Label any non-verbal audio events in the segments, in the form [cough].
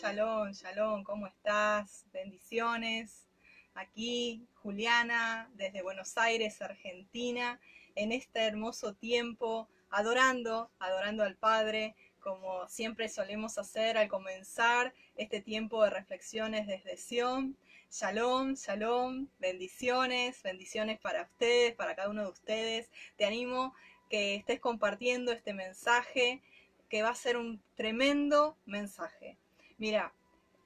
Shalom, shalom, ¿cómo estás? Bendiciones. Aquí Juliana desde Buenos Aires, Argentina, en este hermoso tiempo, adorando, adorando al Padre, como siempre solemos hacer al comenzar este tiempo de reflexiones desde Sion. Shalom, shalom, bendiciones, bendiciones para ustedes, para cada uno de ustedes. Te animo que estés compartiendo este mensaje que va a ser un tremendo mensaje. Mira,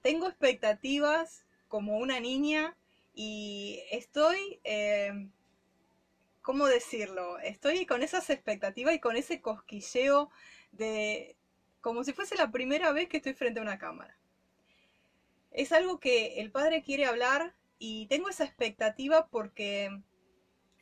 tengo expectativas como una niña y estoy, eh, ¿cómo decirlo? Estoy con esas expectativas y con ese cosquilleo de como si fuese la primera vez que estoy frente a una cámara. Es algo que el padre quiere hablar y tengo esa expectativa porque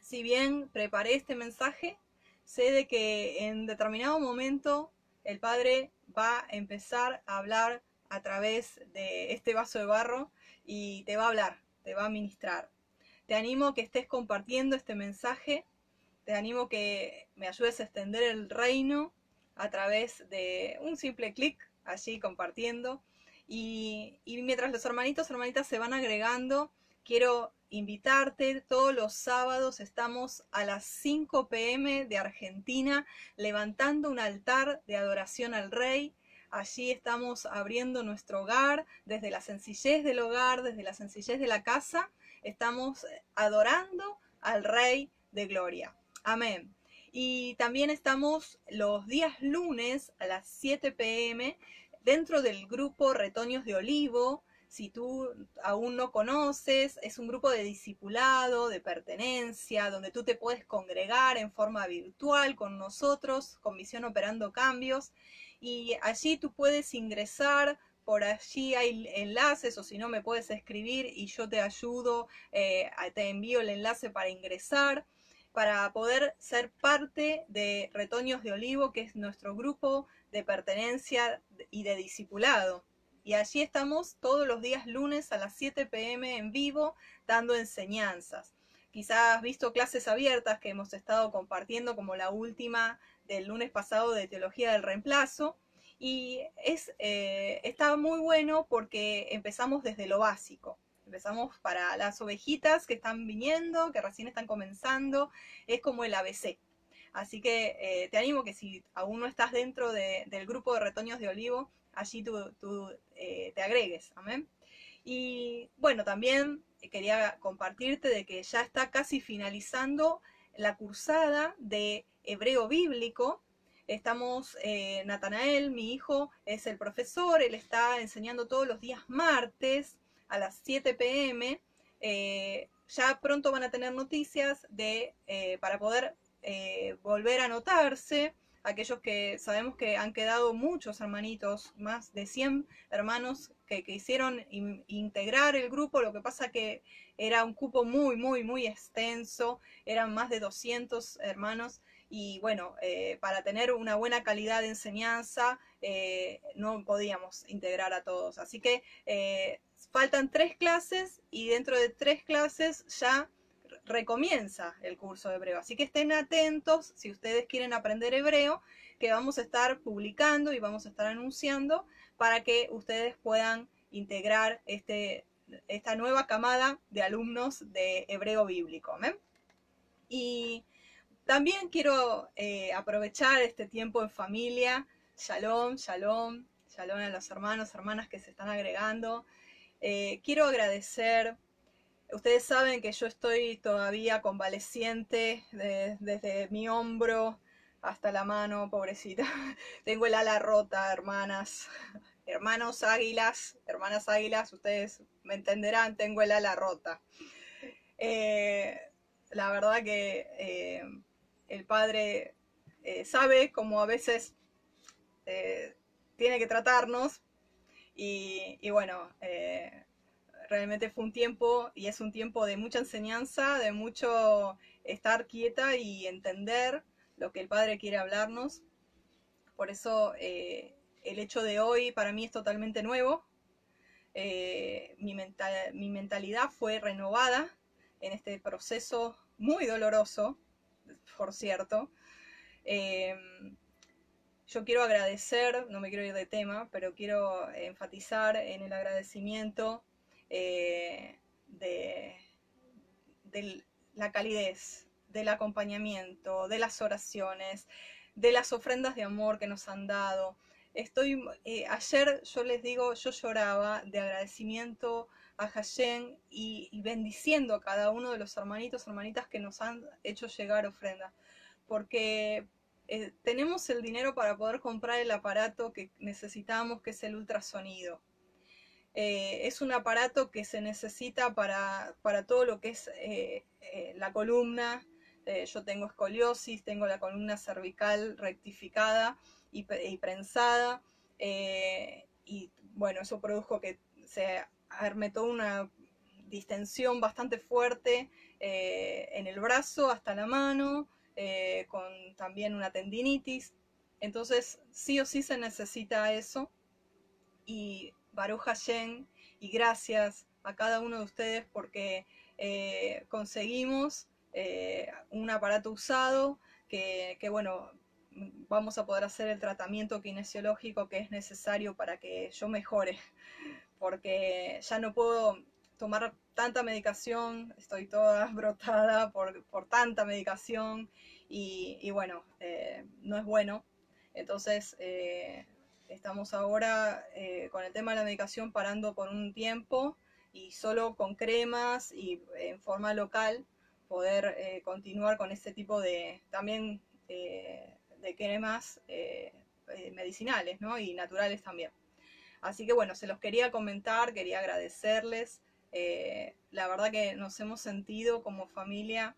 si bien preparé este mensaje, sé de que en determinado momento el padre va a empezar a hablar a través de este vaso de barro y te va a hablar, te va a ministrar. Te animo a que estés compartiendo este mensaje, te animo que me ayudes a extender el reino a través de un simple clic allí compartiendo. Y, y mientras los hermanitos, hermanitas se van agregando, quiero invitarte. Todos los sábados estamos a las 5 pm de Argentina levantando un altar de adoración al Rey. Allí estamos abriendo nuestro hogar, desde la sencillez del hogar, desde la sencillez de la casa, estamos adorando al Rey de Gloria. Amén. Y también estamos los días lunes a las 7 pm dentro del grupo Retoños de Olivo. Si tú aún no conoces, es un grupo de discipulado, de pertenencia, donde tú te puedes congregar en forma virtual con nosotros, con Misión Operando Cambios y allí tú puedes ingresar, por allí hay enlaces o si no me puedes escribir y yo te ayudo, eh, te envío el enlace para ingresar, para poder ser parte de Retoños de Olivo, que es nuestro grupo de pertenencia y de discipulado. Y allí estamos todos los días lunes a las 7 pm en vivo dando enseñanzas. Quizás has visto clases abiertas que hemos estado compartiendo como la última del lunes pasado de Teología del Reemplazo. Y es, eh, está muy bueno porque empezamos desde lo básico. Empezamos para las ovejitas que están viniendo, que recién están comenzando. Es como el ABC. Así que eh, te animo que si aún no estás dentro del grupo de retoños de olivo, allí tú, eh, te agregues. Amén. Y bueno, también quería compartirte de que ya está casi finalizando la cursada de hebreo bíblico. Estamos, eh, Natanael, mi hijo, es el profesor, él está enseñando todos los días martes a las 7 pm. Eh, ya pronto van a tener noticias de, eh, para poder volver a anotarse. Aquellos que sabemos que han quedado muchos hermanitos, más de 100 hermanos que, que hicieron integrar el grupo, lo que pasa que era un cupo muy, muy, muy extenso, eran más de 200 hermanos y bueno, eh, para tener una buena calidad de enseñanza eh, no podíamos integrar a todos. Así que eh, faltan tres clases y dentro de tres clases ya recomienza el curso de hebreo. Así que estén atentos si ustedes quieren aprender hebreo, que vamos a estar publicando y vamos a estar anunciando para que ustedes puedan integrar este esta nueva camada de alumnos de hebreo bíblico. Y también quiero eh, aprovechar este tiempo en familia. Shalom, shalom, shalom a los hermanos, hermanas que se están agregando. Eh, quiero agradecer, ustedes saben que yo estoy todavía convaleciente desde mi hombro hasta la mano, pobrecita. [laughs] Tengo el ala rota, hermanas hermanos águilas, hermanas águilas, ustedes me entenderán, tengo el ala rota. Eh, la verdad que el padre eh, sabe cómo a veces tiene que tratarnos y, bueno, realmente fue un tiempo y es un tiempo de mucha enseñanza, de mucho estar quieta y entender lo que el padre quiere hablarnos. Por eso el hecho de hoy para mí es totalmente nuevo. Eh, mi, mentalidad fue renovada en este proceso muy doloroso, por cierto. Eh, yo quiero agradecer, no me quiero ir de tema, pero quiero enfatizar en el agradecimiento eh, de la calidez, del acompañamiento, de las oraciones, de las ofrendas de amor que nos han dado. Estoy, eh, ayer yo les digo, yo lloraba de agradecimiento a Hashem y, bendiciendo a cada uno de los hermanitos, hermanitas que nos han hecho llegar ofrendas, porque eh, tenemos el dinero para poder comprar el aparato que necesitamos, que es el ultrasonido. Eh, es un aparato que se necesita para, para todo lo que es la columna, yo tengo escoliosis, tengo la columna cervical rectificada y, prensada, eh, y bueno, eso produjo que se arme toda una distensión bastante fuerte eh, en el brazo hasta la mano, con también una tendinitis. Entonces, sí o sí se necesita eso. Y Baruch Hashem, y gracias a cada uno de ustedes porque conseguimos eh, un aparato usado que, bueno, vamos a poder hacer el tratamiento kinesiológico que es necesario para que yo mejore, [laughs] porque ya no puedo tomar tanta medicación, estoy toda [laughs] brotada por, tanta medicación y, bueno, eh, no es bueno. Entonces, eh, estamos ahora con el tema de la medicación parando por un tiempo y solo con cremas y en forma local poder eh, continuar con este tipo de también eh, de cremas eh, medicinales y naturales también. Así que bueno, se los quería comentar, quería agradecerles. la verdad que nos hemos sentido como familia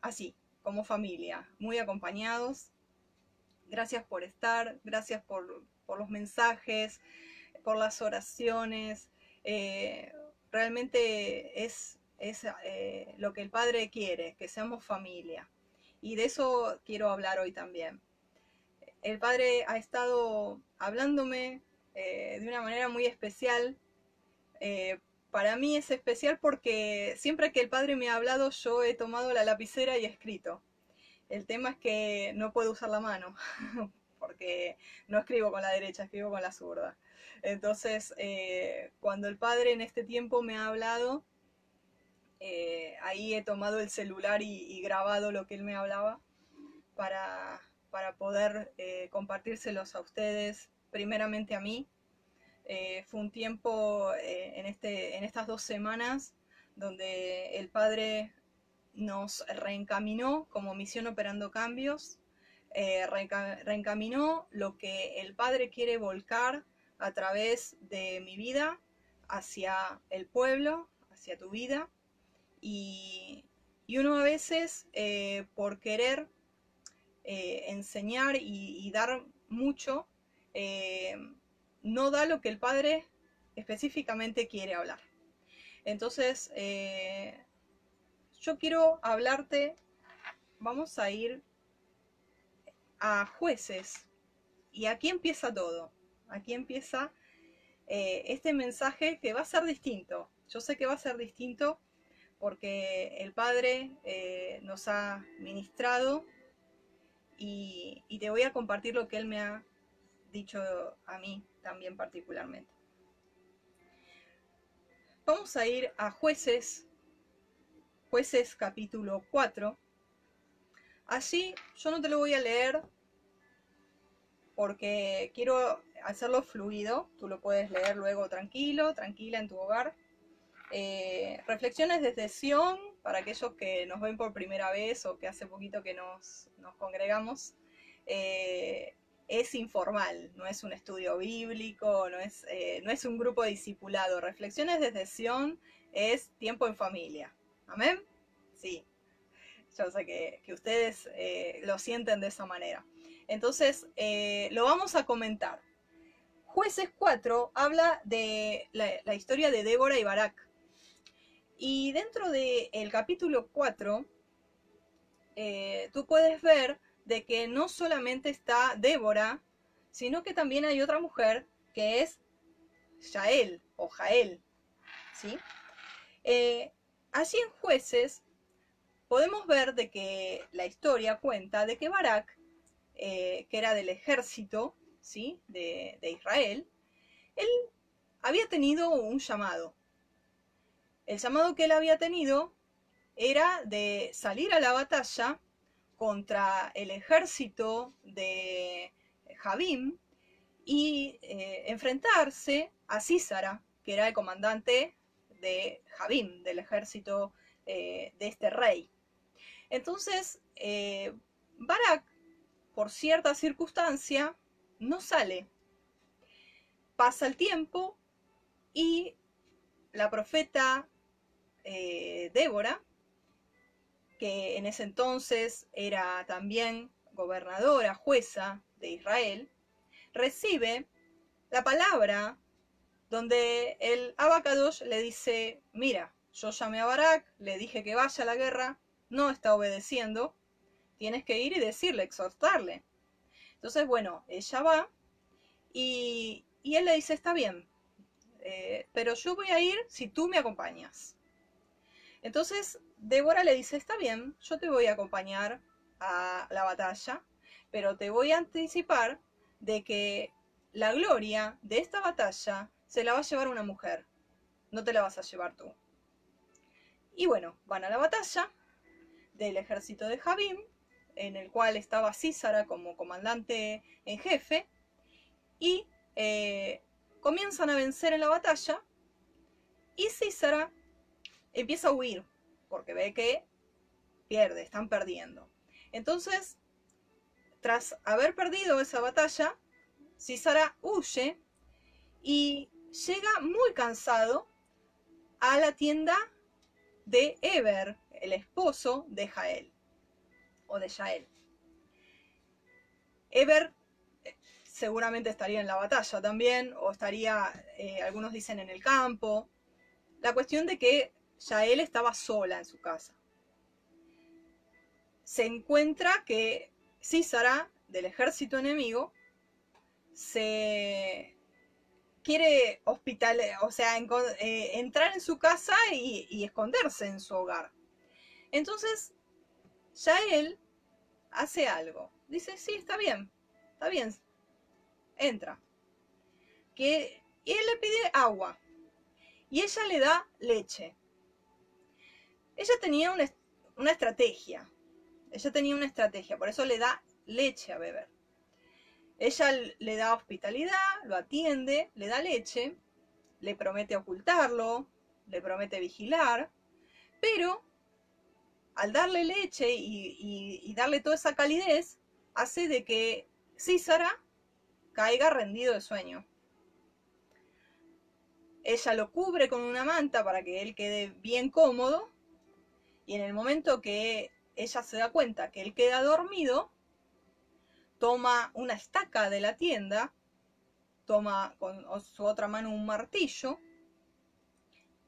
así, como familia, muy acompañados. Gracias por estar, gracias por, por los mensajes, por las oraciones. realmente es es eh, lo que el Padre quiere, que seamos familia. Y de eso quiero hablar hoy también. El Padre ha estado hablándome eh, de una manera muy especial. Eh, para mí es especial porque siempre que el Padre me ha hablado yo he tomado la lapicera y he escrito. El tema es que no puedo usar la mano, [laughs] porque no escribo con la derecha, escribo con la zurda. Entonces, cuando el Padre en este tiempo me ha hablado, eh, ahí he tomado el celular y, grabado lo que él me hablaba para, poder eh, compartírselos a ustedes, primeramente a mí. Eh, fue un tiempo en, este, en estas dos semanas donde el Padre nos reencaminó como misión operando cambios, reencaminó lo que el Padre quiere volcar a través de mi vida hacia el pueblo, hacia tu vida, y, uno a veces, eh, por querer eh, enseñar y, dar mucho, eh, no da lo que el padre específicamente quiere hablar. Entonces, yo quiero hablarte, vamos a ir a jueces. Y aquí empieza todo. Aquí empieza este mensaje que va a ser distinto. Yo sé que va a ser distinto porque el Padre eh, nos ha ministrado y, te voy a compartir lo que Él me ha dicho a mí también particularmente. Vamos a ir a jueces, jueces capítulo 4. Allí yo no te lo voy a leer porque quiero hacerlo fluido, tú lo puedes leer luego tranquilo, tranquila en tu hogar eh, reflexiones desde Sion, para aquellos que nos ven por primera vez o que hace poquito que nos, congregamos. Eh, es informal, no es un estudio bíblico, no es, eh, no es un grupo discipulado. Reflexiones desde Sion es tiempo en familia. ¿Amén? Sí. Yo sé que, ustedes lo sienten de esa manera. Entonces, lo vamos a comentar. Jueces 4 habla de la, la historia de Débora y Barak. Y dentro del capítulo 4, eh, tú puedes ver de que no solamente está Débora, sino que también hay otra mujer que es Jael o Jael. ¿sí? Eh, allí en jueces podemos ver de que la historia cuenta de que Barak eh, que era del ejército ¿sí? de, de Israel, él había tenido un llamado. El llamado que él había tenido era de salir a la batalla contra el ejército de Jabim y eh, enfrentarse a Císara, que era el comandante de Jabim, del ejército eh, de este rey. Entonces, eh, Barak, por cierta circunstancia, no sale. Pasa el tiempo y la profeta Débora que en ese entonces era también gobernadora, jueza de Israel, recibe la palabra donde el Abacadosh le dice, mira, yo llamé a Barak, le dije que vaya a la guerra, no está obedeciendo, tienes que ir y decirle, exhortarle. Entonces, bueno, ella va y, él le dice, está bien, eh, pero yo voy a ir si tú me acompañas. Entonces, Débora le dice, está bien, yo te voy a acompañar a la batalla, pero te voy a anticipar de que la gloria de esta batalla se la va a llevar una mujer, no te la vas a llevar tú. Y bueno, van a la batalla del ejército de Jabim, en el cual estaba Císara como comandante en jefe, y eh, comienzan a vencer en la batalla, y Císara empieza a huir porque ve que pierde, están perdiendo. Entonces, tras haber perdido esa batalla, Cisara huye y llega muy cansado a la tienda de Eber, el esposo de Jael, o de Jael. Eber eh, seguramente estaría en la batalla también, o estaría, eh, algunos dicen, en el campo. La cuestión de que ya él estaba sola en su casa. Se encuentra que Císara, del ejército enemigo, se quiere hospital, o sea, eh, entrar en su casa y, y, esconderse en su hogar. Entonces, ya él hace algo. Dice, sí, está bien, está bien, entra. Que él le pide agua y ella le da leche. Ella tenía una, estrategia. Ella tenía una estrategia, por eso le da leche a beber. Ella le da hospitalidad, lo atiende, le da leche, le promete ocultarlo, le promete vigilar, pero al darle leche y, y, darle toda esa calidez, hace de que Císara caiga rendido de sueño. Ella lo cubre con una manta para que él quede bien cómodo y en el momento que ella se da cuenta que él queda dormido, toma una estaca de la tienda, toma con su otra mano un martillo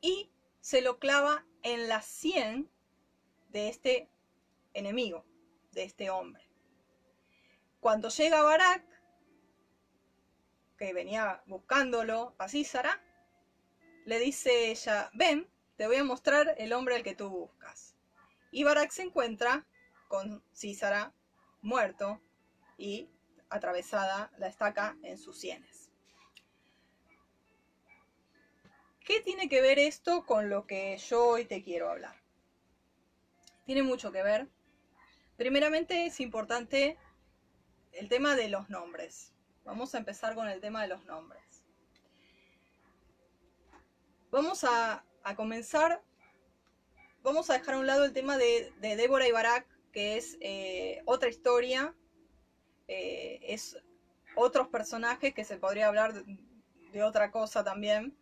y se lo clava en la sien de este enemigo, de este hombre. Cuando llega Barak, que venía buscándolo a Císara, le dice ella, ven, te voy a mostrar el hombre al que tú buscas. Y Barak se encuentra con Císara muerto y atravesada la estaca en sus sienes. ¿Qué tiene que ver esto con lo que yo hoy te quiero hablar? Tiene mucho que ver. Primeramente es importante el tema de los nombres. Vamos a empezar con el tema de los nombres. Vamos a a comenzar, vamos a dejar a un lado el tema de, Débora y Barak, que es eh, otra historia, eh, es otros personajes que se podría hablar de, de otra cosa también.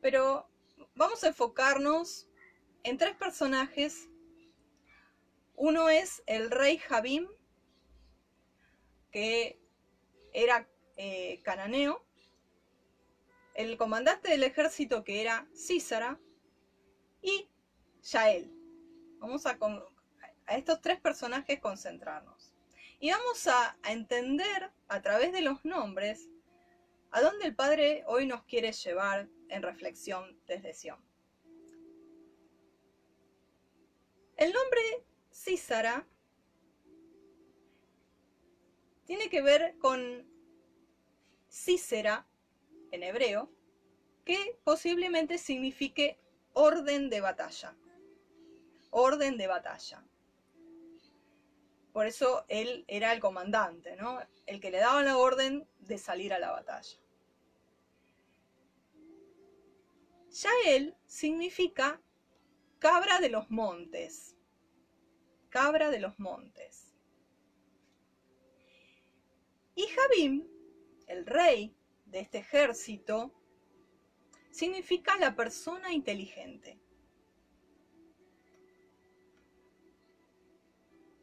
Pero vamos a enfocarnos en tres personajes. Uno es el rey Jabim, que era eh, cananeo, el comandante del ejército que era Císara y Yael. Vamos a, a estos tres personajes concentrarnos. Y vamos a, a entender a través de los nombres a dónde el Padre hoy nos quiere llevar en reflexión desde Sion. El nombre Císara tiene que ver con Cícera, en hebreo, que posiblemente signifique orden de batalla. Orden de batalla. Por eso él era el comandante, ¿no? El que le daba la orden de salir a la batalla. Yael significa cabra de los montes. Cabra de los montes. Y Jabim, el rey de este ejército, significa la persona inteligente.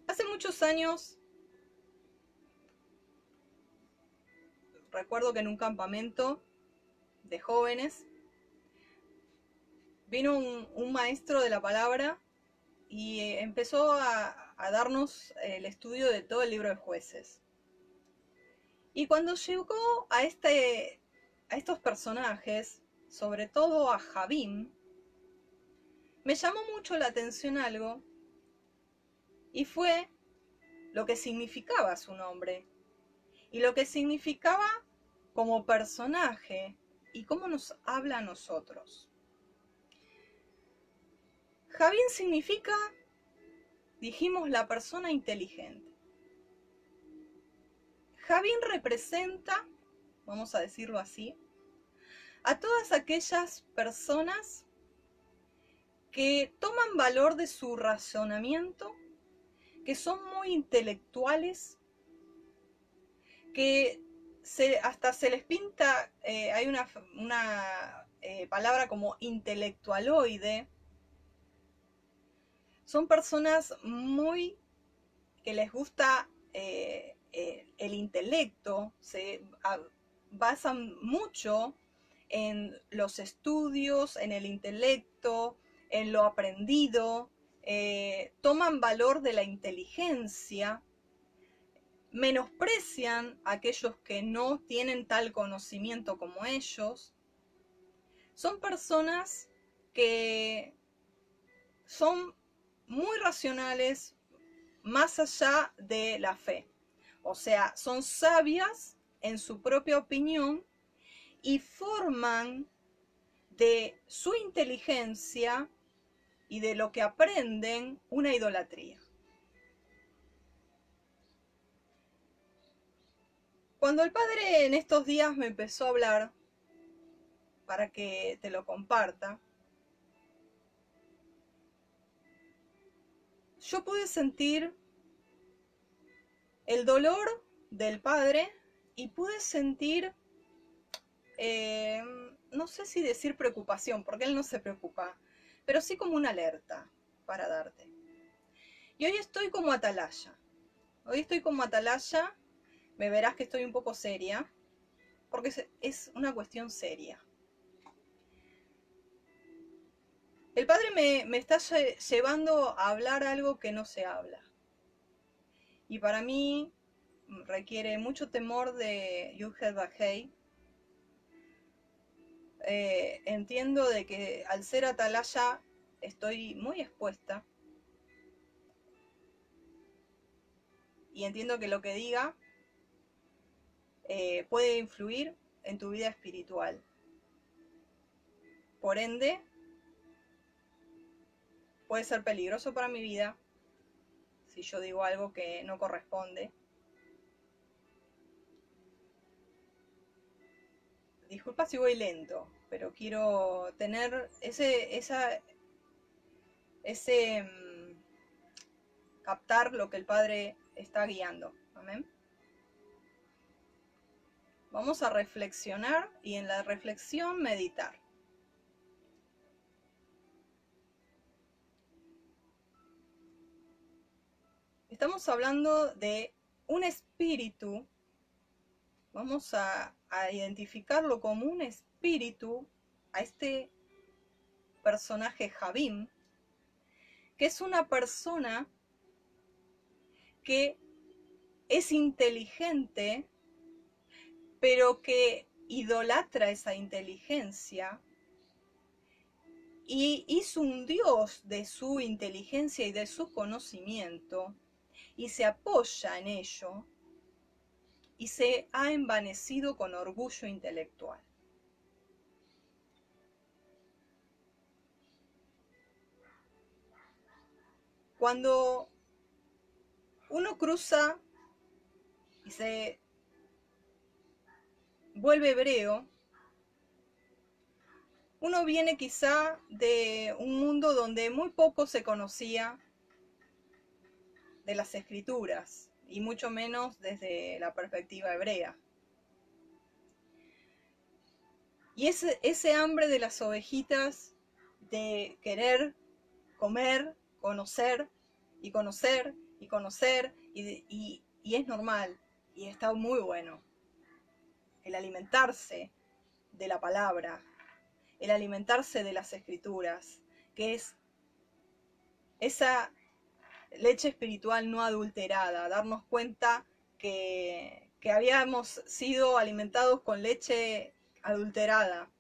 Hace muchos años, recuerdo que en un campamento de jóvenes, vino un, maestro de la palabra y eh, empezó a, a darnos el estudio de todo el libro de jueces. Y cuando llegó a, este, a estos personajes, sobre todo a Jabim, me llamó mucho la atención algo y fue lo que significaba su nombre y lo que significaba como personaje y cómo nos habla a nosotros. Javín significa, dijimos, la persona inteligente. Javín representa, vamos a decirlo así, a todas aquellas personas que toman valor de su razonamiento, que son muy intelectuales, que hasta se les pinta, eh, hay una, eh, palabra como intelectualoide, son personas muy que les gusta eh, el intelecto, se basan mucho en los estudios, en el intelecto, en lo aprendido, eh, toman valor de la inteligencia, menosprecian a aquellos que no tienen tal conocimiento como ellos. Son personas que son muy racionales más allá de la fe. O sea, son sabias en su propia opinión y forman de su inteligencia y de lo que aprenden una idolatría. Cuando el padre en estos días me empezó a hablar, para que te lo comparta, yo pude sentir el dolor del padre y pude sentir eh, no sé si decir preocupación, porque él no se preocupa, pero sí como una alerta para darte. Y hoy estoy como atalaya. Hoy estoy como atalaya, me verás que estoy un poco seria, porque es una cuestión seria. El padre me, está llevando a hablar algo que no se habla. Y para mí requiere mucho temor de Yuhel Bajei, eh, entiendo de que al ser atalaya estoy muy expuesta. Y entiendo que lo que diga eh, puede influir en tu vida espiritual. Por ende, puede ser peligroso para mi vida si yo digo algo que no corresponde disculpa si voy lento, pero quiero tener ese, esa, ese, mm, captar lo que el Padre está guiando. Amén. Vamos a reflexionar y en la reflexión meditar. Estamos hablando de un espíritu vamos a, identificarlo como un espíritu, a este personaje Javim, que es una persona que es inteligente, pero que idolatra esa inteligencia y hizo un dios de su inteligencia y de su conocimiento y se apoya en ello y se ha envanecido con orgullo intelectual. Cuando uno cruza y se vuelve hebreo, uno viene quizá de un mundo donde muy poco se conocía de las escrituras y mucho menos desde la perspectiva hebrea. Y ese, ese hambre de las ovejitas de querer comer, conocer y conocer y conocer y, y es normal y está muy bueno. El alimentarse de la palabra, el alimentarse de las escrituras, que es esa leche espiritual no adulterada, darnos cuenta que, que habíamos sido alimentados con leche adulterada.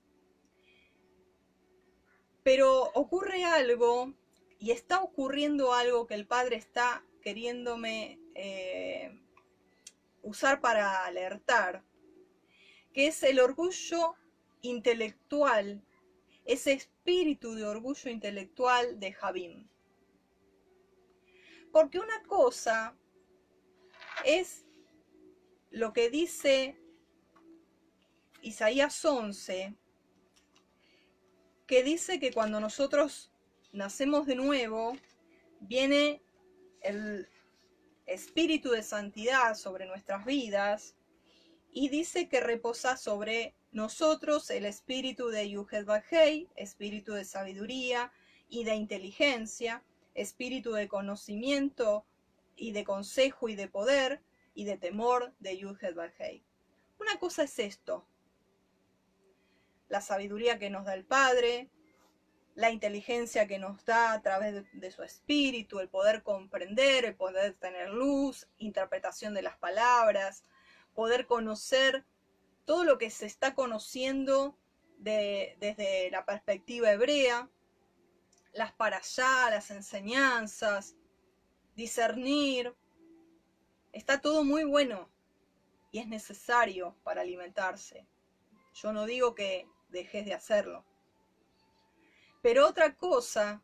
Pero ocurre algo y está ocurriendo algo que el Padre está queriéndome eh, usar para alertar, que es el orgullo intelectual, ese espíritu de orgullo intelectual de Javim. Porque una cosa es lo que dice Isaías 11, que dice que cuando nosotros nacemos de nuevo, viene el espíritu de santidad sobre nuestras vidas y dice que reposa sobre nosotros el espíritu de Yuhed Bajei, espíritu de sabiduría y de inteligencia, espíritu de conocimiento y de consejo y de poder y de temor de Yuhed Bajei. Una cosa es esto, la sabiduría que nos da el Padre, la inteligencia que nos da a través de, su espíritu, el poder comprender, el poder tener luz, interpretación de las palabras, poder conocer todo lo que se está conociendo desde la perspectiva hebrea, las para allá, las enseñanzas, discernir. Está todo muy bueno y es necesario para alimentarse. Yo no digo que dejes de hacerlo. Pero otra cosa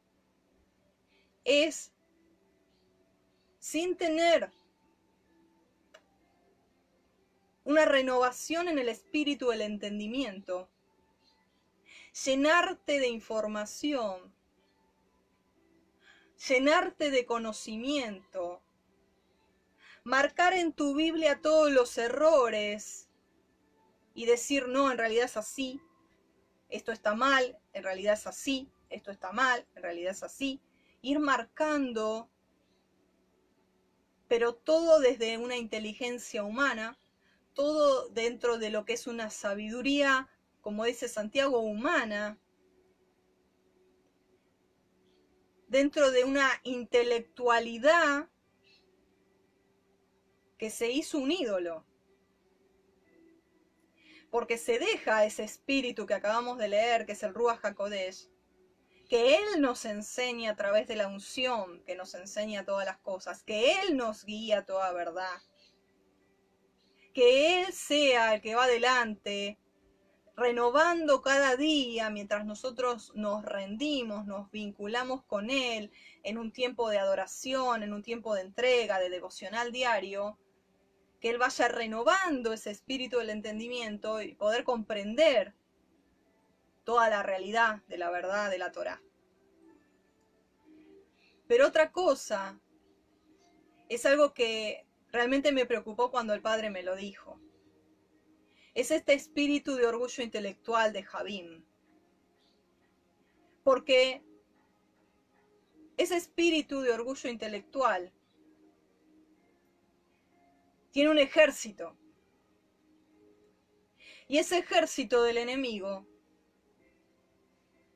es, sin tener una renovación en el espíritu del entendimiento, llenarte de información, llenarte de conocimiento, marcar en tu Biblia todos los errores y decir, no, en realidad es así, esto está mal, en realidad es así, esto está mal, en realidad es así. Ir marcando, pero todo desde una inteligencia humana, todo dentro de lo que es una sabiduría, como dice Santiago, humana, dentro de una intelectualidad que se hizo un ídolo porque se deja ese espíritu que acabamos de leer, que es el Ruach HaKodesh, que Él nos enseña a través de la unción, que nos enseña todas las cosas, que Él nos guía toda verdad, que Él sea el que va adelante, renovando cada día mientras nosotros nos rendimos, nos vinculamos con Él en un tiempo de adoración, en un tiempo de entrega, de devocional diario, que Él vaya renovando ese espíritu del entendimiento y poder comprender toda la realidad de la verdad de la Torah. Pero otra cosa es algo que realmente me preocupó cuando el Padre me lo dijo. Es este espíritu de orgullo intelectual de Javim. Porque ese espíritu de orgullo intelectual tiene un ejército. Y ese ejército del enemigo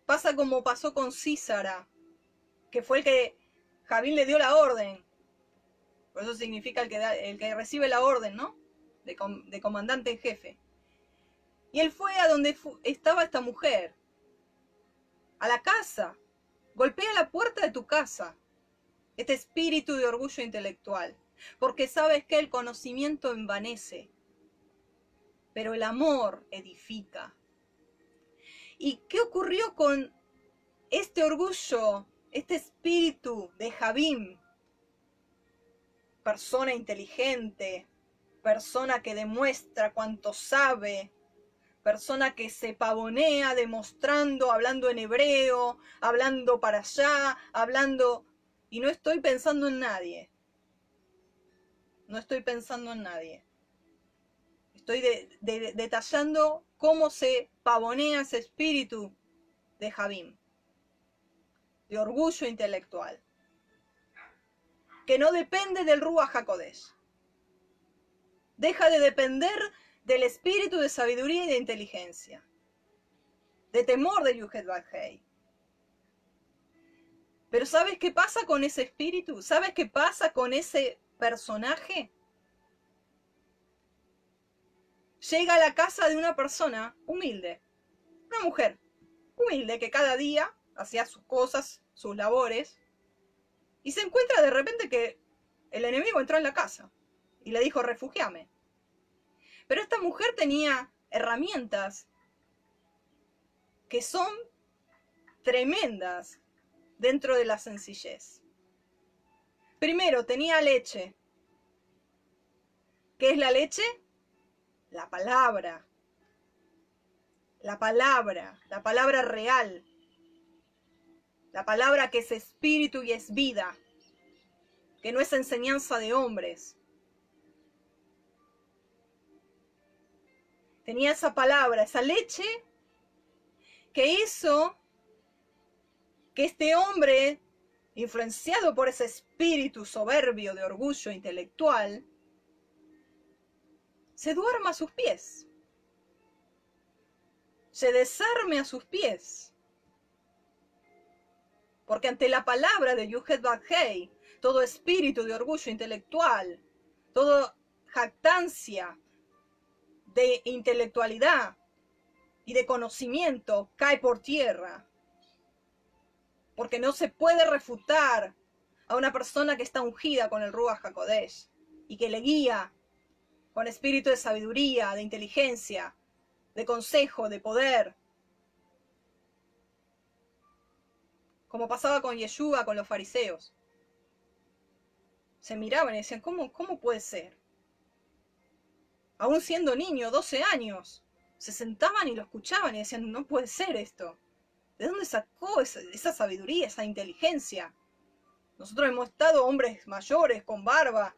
pasa como pasó con Císara, que fue el que Javín le dio la orden. Por eso significa el que, el que recibe la orden, ¿no? De, de, comandante en jefe. Y él fue a donde estaba esta mujer, a la casa. Golpea la puerta de tu casa. Este espíritu de orgullo intelectual porque sabes que el conocimiento envanece, pero el amor edifica. ¿Y qué ocurrió con este orgullo, este espíritu de Jabim? Persona inteligente, persona que demuestra cuánto sabe, persona que se pavonea demostrando, hablando en hebreo, hablando para allá, hablando... Y no estoy pensando en nadie. No estoy pensando en nadie. Estoy detallando cómo se pavonea ese espíritu de Javim, de orgullo intelectual, que no depende del Ruach HaKodesh. Deja de depender del espíritu de sabiduría y de inteligencia, de temor de Yuhet Bajei. Pero ¿sabes qué pasa con ese espíritu? ¿Sabes qué pasa con ese personaje? Llega a la casa de una persona humilde, una mujer humilde que cada día hacía sus cosas, sus labores, y se encuentra de repente que el enemigo entró en la casa y le dijo, refugiame. Pero esta mujer tenía herramientas que son tremendas dentro de la sencillez. Primero, tenía leche. ¿Qué es la leche? La palabra. La palabra, la palabra real. La palabra que es espíritu y es vida. Que no es enseñanza de hombres. tenía esa palabra, esa leche, que hizo que este hombre, influenciado por ese espíritu soberbio de orgullo intelectual, se duerma a sus pies, se desarme a sus pies. Porque ante la palabra de Yuhet Bakhei, todo espíritu de orgullo intelectual, toda jactancia, de intelectualidad y de conocimiento cae por tierra. Porque no se puede refutar a una persona que está ungida con el Ruach HaKodesh y que le guía con espíritu de sabiduría, de inteligencia, de consejo, de poder. Como pasaba con Yeshua, con los fariseos. Se miraban y decían, ¿cómo, cómo puede ser? aún siendo niño, 12 años, se sentaban y lo escuchaban y decían, no puede ser esto. ¿De dónde sacó esa, sabiduría, esa inteligencia? Nosotros hemos estado hombres mayores, con barba,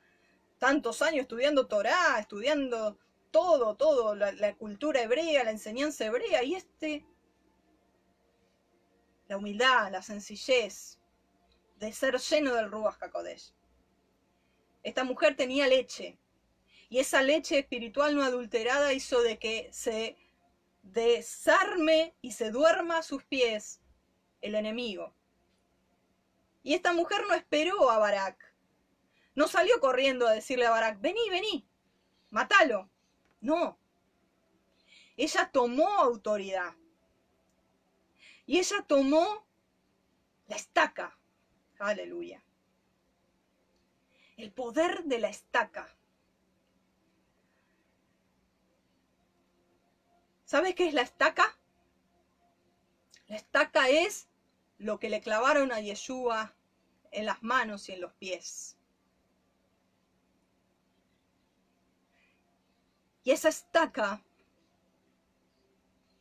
tantos años estudiando Torah, estudiando todo, todo, la, cultura hebrea, la enseñanza hebrea, y este, la humildad, la sencillez de ser lleno del Ruach HaKodesh. Esta mujer tenía leche, y esa leche espiritual no adulterada hizo de que se desarme y se duerma a sus pies el enemigo. Y esta mujer no esperó a Barak. No salió corriendo a decirle a Barak, vení, vení, mátalo. No. Ella tomó autoridad. Y ella tomó la estaca. Aleluya. El poder de la estaca. ¿Sabes qué es la estaca? La estaca es lo que le clavaron a Yeshua en las manos y en los pies. Y esa estaca,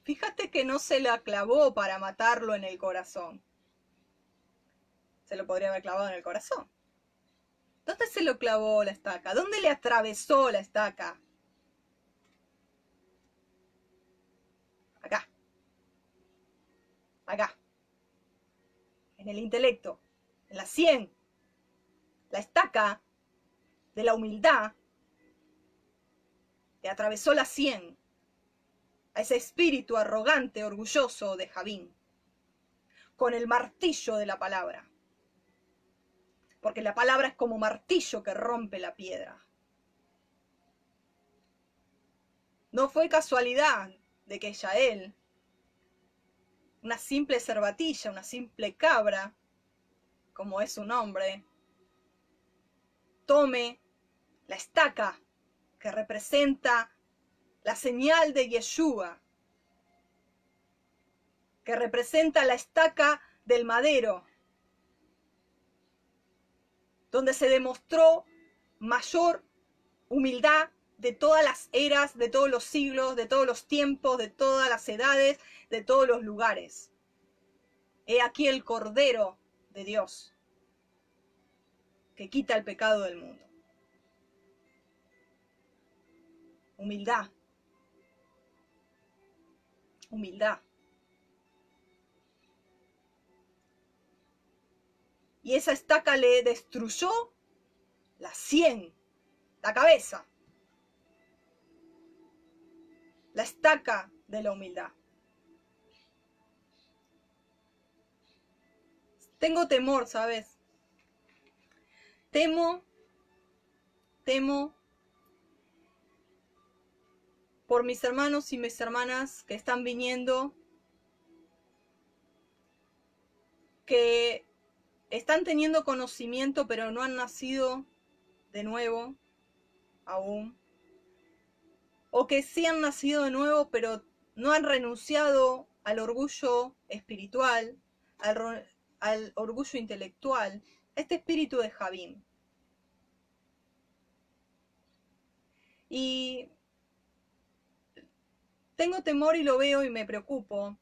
fíjate que no se la clavó para matarlo en el corazón. Se lo podría haber clavado en el corazón. ¿Dónde se lo clavó la estaca? ¿Dónde le atravesó la estaca? Acá, en el intelecto, en la sien, la estaca de la humildad, te atravesó la sien a ese espíritu arrogante, orgulloso de Javín, con el martillo de la palabra. Porque la palabra es como martillo que rompe la piedra. No fue casualidad de que Yael una simple cervatilla, una simple cabra, como es su nombre, tome la estaca que representa la señal de Yeshua, que representa la estaca del madero, donde se demostró mayor humildad de todas las eras, de todos los siglos, de todos los tiempos, de todas las edades, de todos los lugares. He aquí el Cordero de Dios que quita el pecado del mundo. Humildad. Humildad. Y esa estaca le destruyó la sien, la cabeza. La estaca de la humildad. Tengo temor, ¿sabes? Temo, temo por mis hermanos y mis hermanas que están viniendo, que están teniendo conocimiento pero no han nacido de nuevo aún, o que sí han nacido de nuevo pero no han renunciado al orgullo espiritual, al, orgullo intelectual, este espíritu de Javín. Y tengo temor y lo veo y me preocupo,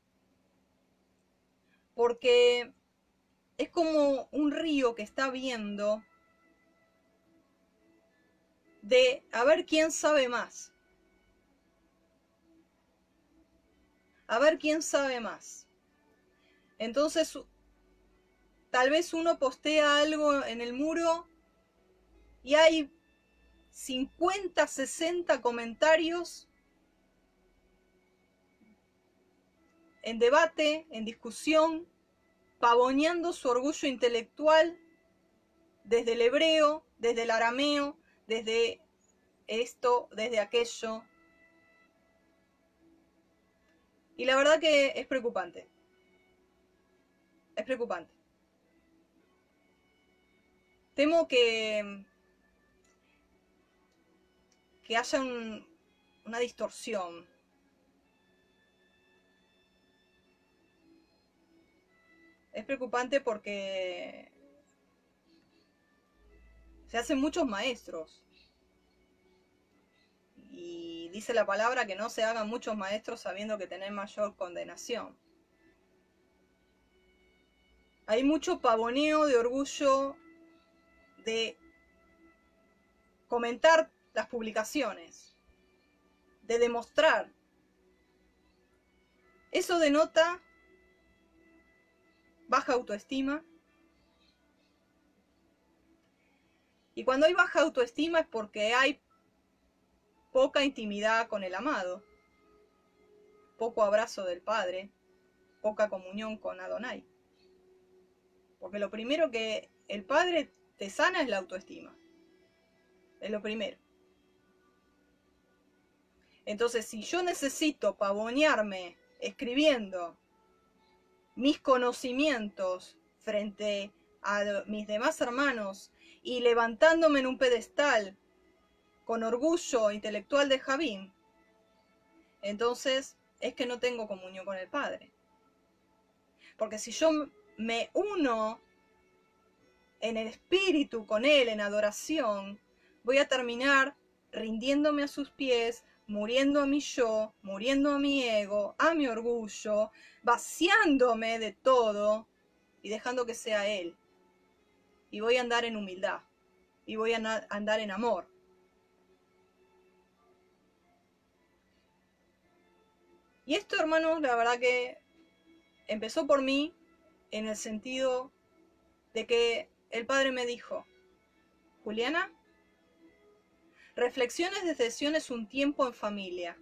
porque es como un río que está viendo de a ver quién sabe más. A ver quién sabe más. Entonces, tal vez uno postea algo en el muro y hay 50, 60 comentarios en debate, en discusión, pavoneando su orgullo intelectual desde el hebreo, desde el arameo, desde esto, desde aquello. Y la verdad que es preocupante. Es preocupante. Temo que, que haya una distorsión es preocupante porque se hacen muchos maestros. Y dice la palabra que no se hagan muchos maestros sabiendo que tienen mayor condenación. Hay mucho pavoneo de orgullo de comentar las publicaciones, de demostrar. Eso denota baja autoestima. Y cuando hay baja autoestima es porque hay poca intimidad con el amado, poco abrazo del Padre, poca comunión con Adonai. Porque lo primero que el Padre te sana es la autoestima. Es lo primero. Entonces, si yo necesito pavonearme escribiendo mis conocimientos frente a mis demás hermanos y levantándome en un pedestal con orgullo intelectual de Javín, entonces es que no tengo comunión con el Padre. Porque si yo me uno en el espíritu con Él, en adoración, voy a terminar rindiéndome a sus pies, muriendo a mi yo, muriendo a mi ego, a mi orgullo, vaciándome de todo y dejando que sea Él. Y voy a andar en humildad y voy a andar en amor. Y esto, hermanos, la verdad que empezó por mí en el sentido de que el Padre me dijo, Juliana, Reflexiones de sesiones un tiempo en familia.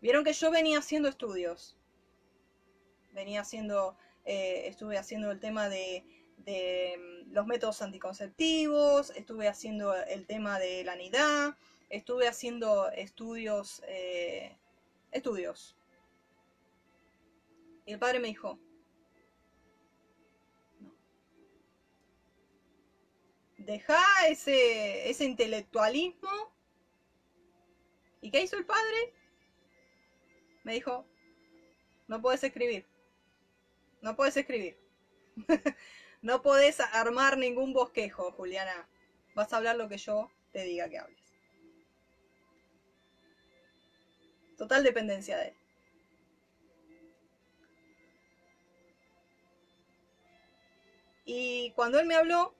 Vieron que yo venía haciendo estudios. Venía haciendo, eh, estuve haciendo el tema de, mm, los métodos anticonceptivos, estuve haciendo el tema de la anidad, estuve haciendo estudios, eh, estudios. Y el padre me dijo, deja ese, ese intelectualismo ¿Y qué hizo el padre? Me dijo, no puedes escribir. No puedes escribir. [laughs] no podés armar ningún bosquejo, Juliana. Vas a hablar lo que yo te diga que hables. Total dependencia de él. Y cuando él me habló,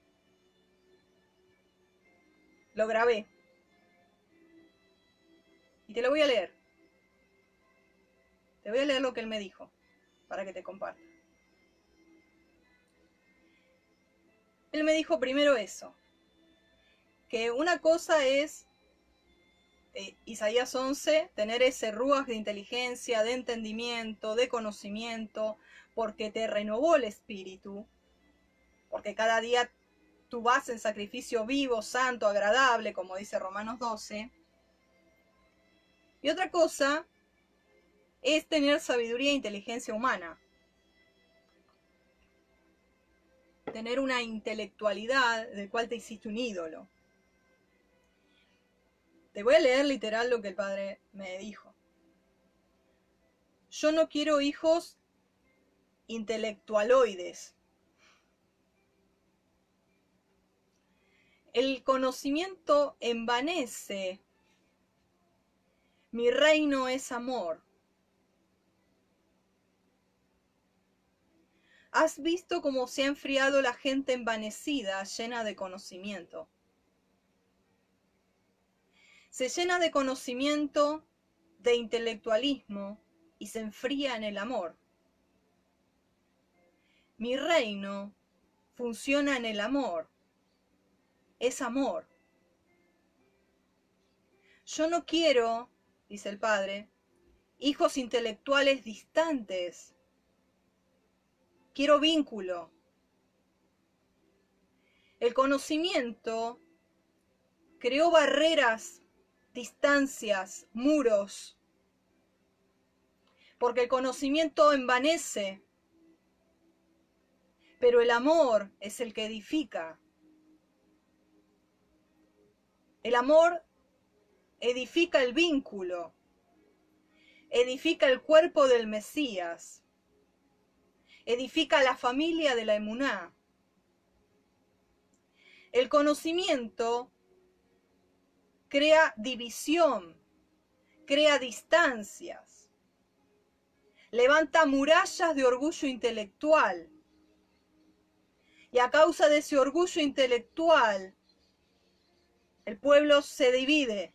lo grabé. Y te lo voy a leer. Te voy a leer lo que él me dijo, para que te comparta. Él me dijo primero eso, que una cosa es, eh, Isaías 11, tener ese ruas de inteligencia, de entendimiento, de conocimiento, porque te renovó el espíritu, porque cada día tú vas en sacrificio vivo, santo, agradable, como dice Romanos 12. Y otra cosa es tener sabiduría e inteligencia humana. Tener una intelectualidad del cual te hiciste un ídolo. Te voy a leer literal lo que el padre me dijo. Yo no quiero hijos intelectualoides. El conocimiento envanece. Mi reino es amor. ¿Has visto cómo se ha enfriado la gente envanecida, llena de conocimiento? Se llena de conocimiento, de intelectualismo y se enfría en el amor. Mi reino funciona en el amor. Es amor. Yo no quiero, dice el padre, hijos intelectuales distantes quiero vínculo. El conocimiento creó barreras, distancias, muros, porque el conocimiento envanece, pero el amor es el que edifica. El amor edifica el vínculo, edifica el cuerpo del Mesías edifica la familia de la emuná. El conocimiento crea división, crea distancias, levanta murallas de orgullo intelectual. Y a causa de ese orgullo intelectual, el pueblo se divide.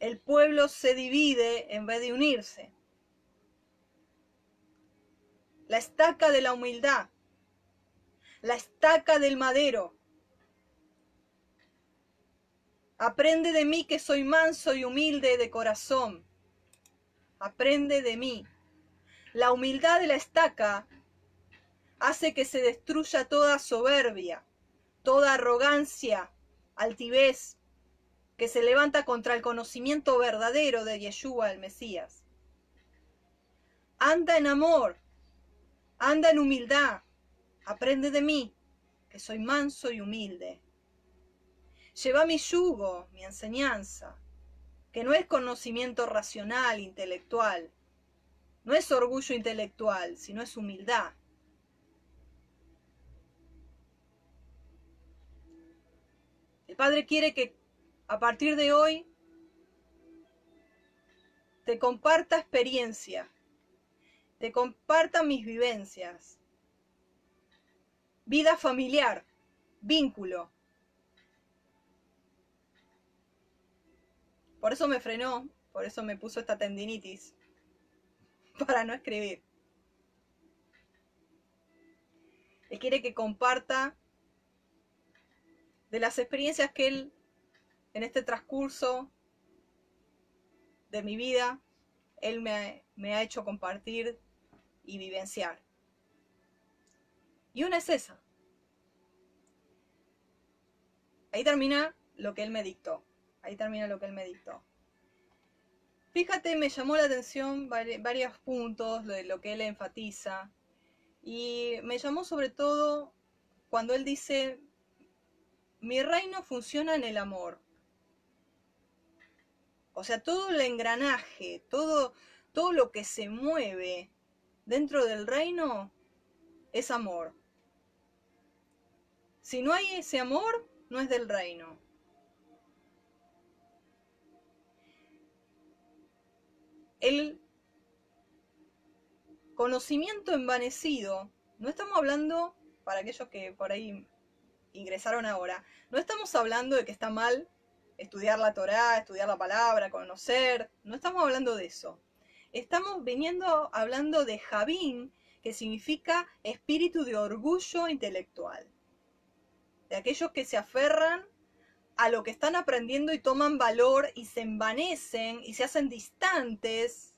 El pueblo se divide en vez de unirse la estaca de la humildad, la estaca del madero. Aprende de mí que soy manso y humilde de corazón. Aprende de mí. La humildad de la estaca hace que se destruya toda soberbia, toda arrogancia, altivez, que se levanta contra el conocimiento verdadero de Yeshua el Mesías. Anda en amor, Anda en humildad. Aprende de mí, que soy manso y humilde. Lleva mi yugo, mi enseñanza, que no es conocimiento racional, intelectual. No es orgullo intelectual, sino es humildad. El Padre quiere que a partir de hoy te comparta experiencia te compartan mis vivencias. Vida familiar, vínculo. Por eso me frenó, por eso me puso esta tendinitis, [laughs] para no escribir. Él quiere que comparta de las experiencias que él en este transcurso de mi vida, él me, me ha hecho compartir y vivenciar. Y una es esa. Ahí termina lo que él me dictó. Ahí termina lo que él me dictó. Fíjate, me llamó la atención varios puntos de lo que él enfatiza. Y me llamó sobre todo cuando él dice, mi reino funciona en el amor. O sea, todo el engranaje, todo, todo lo que se mueve dentro del reino es amor. Si no hay ese amor, no es del reino. El conocimiento envanecido, no estamos hablando, para aquellos que por ahí ingresaron ahora, no estamos hablando de que está mal estudiar la Torá, estudiar la palabra, conocer, no estamos hablando de eso. Estamos viniendo hablando de Javín, que significa espíritu de orgullo intelectual. De aquellos que se aferran a lo que están aprendiendo y toman valor y se envanecen y se hacen distantes,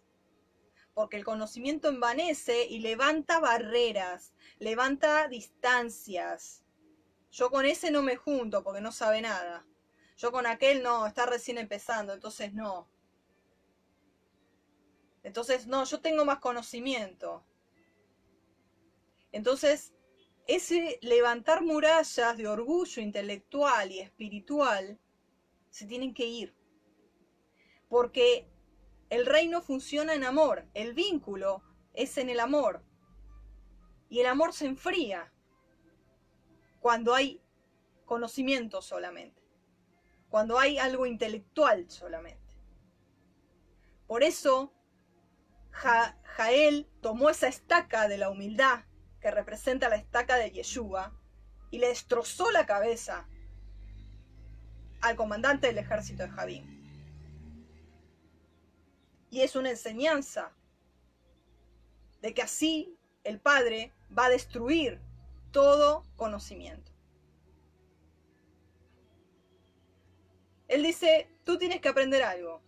porque el conocimiento envanece y levanta barreras, levanta distancias. Yo con ese no me junto porque no sabe nada. Yo con aquel no, está recién empezando, entonces no. Entonces, no, yo tengo más conocimiento. Entonces, ese levantar murallas de orgullo intelectual y espiritual se tienen que ir. Porque el reino funciona en amor, el vínculo es en el amor. Y el amor se enfría cuando hay conocimiento solamente, cuando hay algo intelectual solamente. Por eso Jael tomó esa estaca de la humildad que representa la estaca de Yeshua y le destrozó la cabeza al comandante del ejército de Javín. Y es una enseñanza de que así el Padre va a destruir todo conocimiento. Él dice, tú tienes que aprender algo.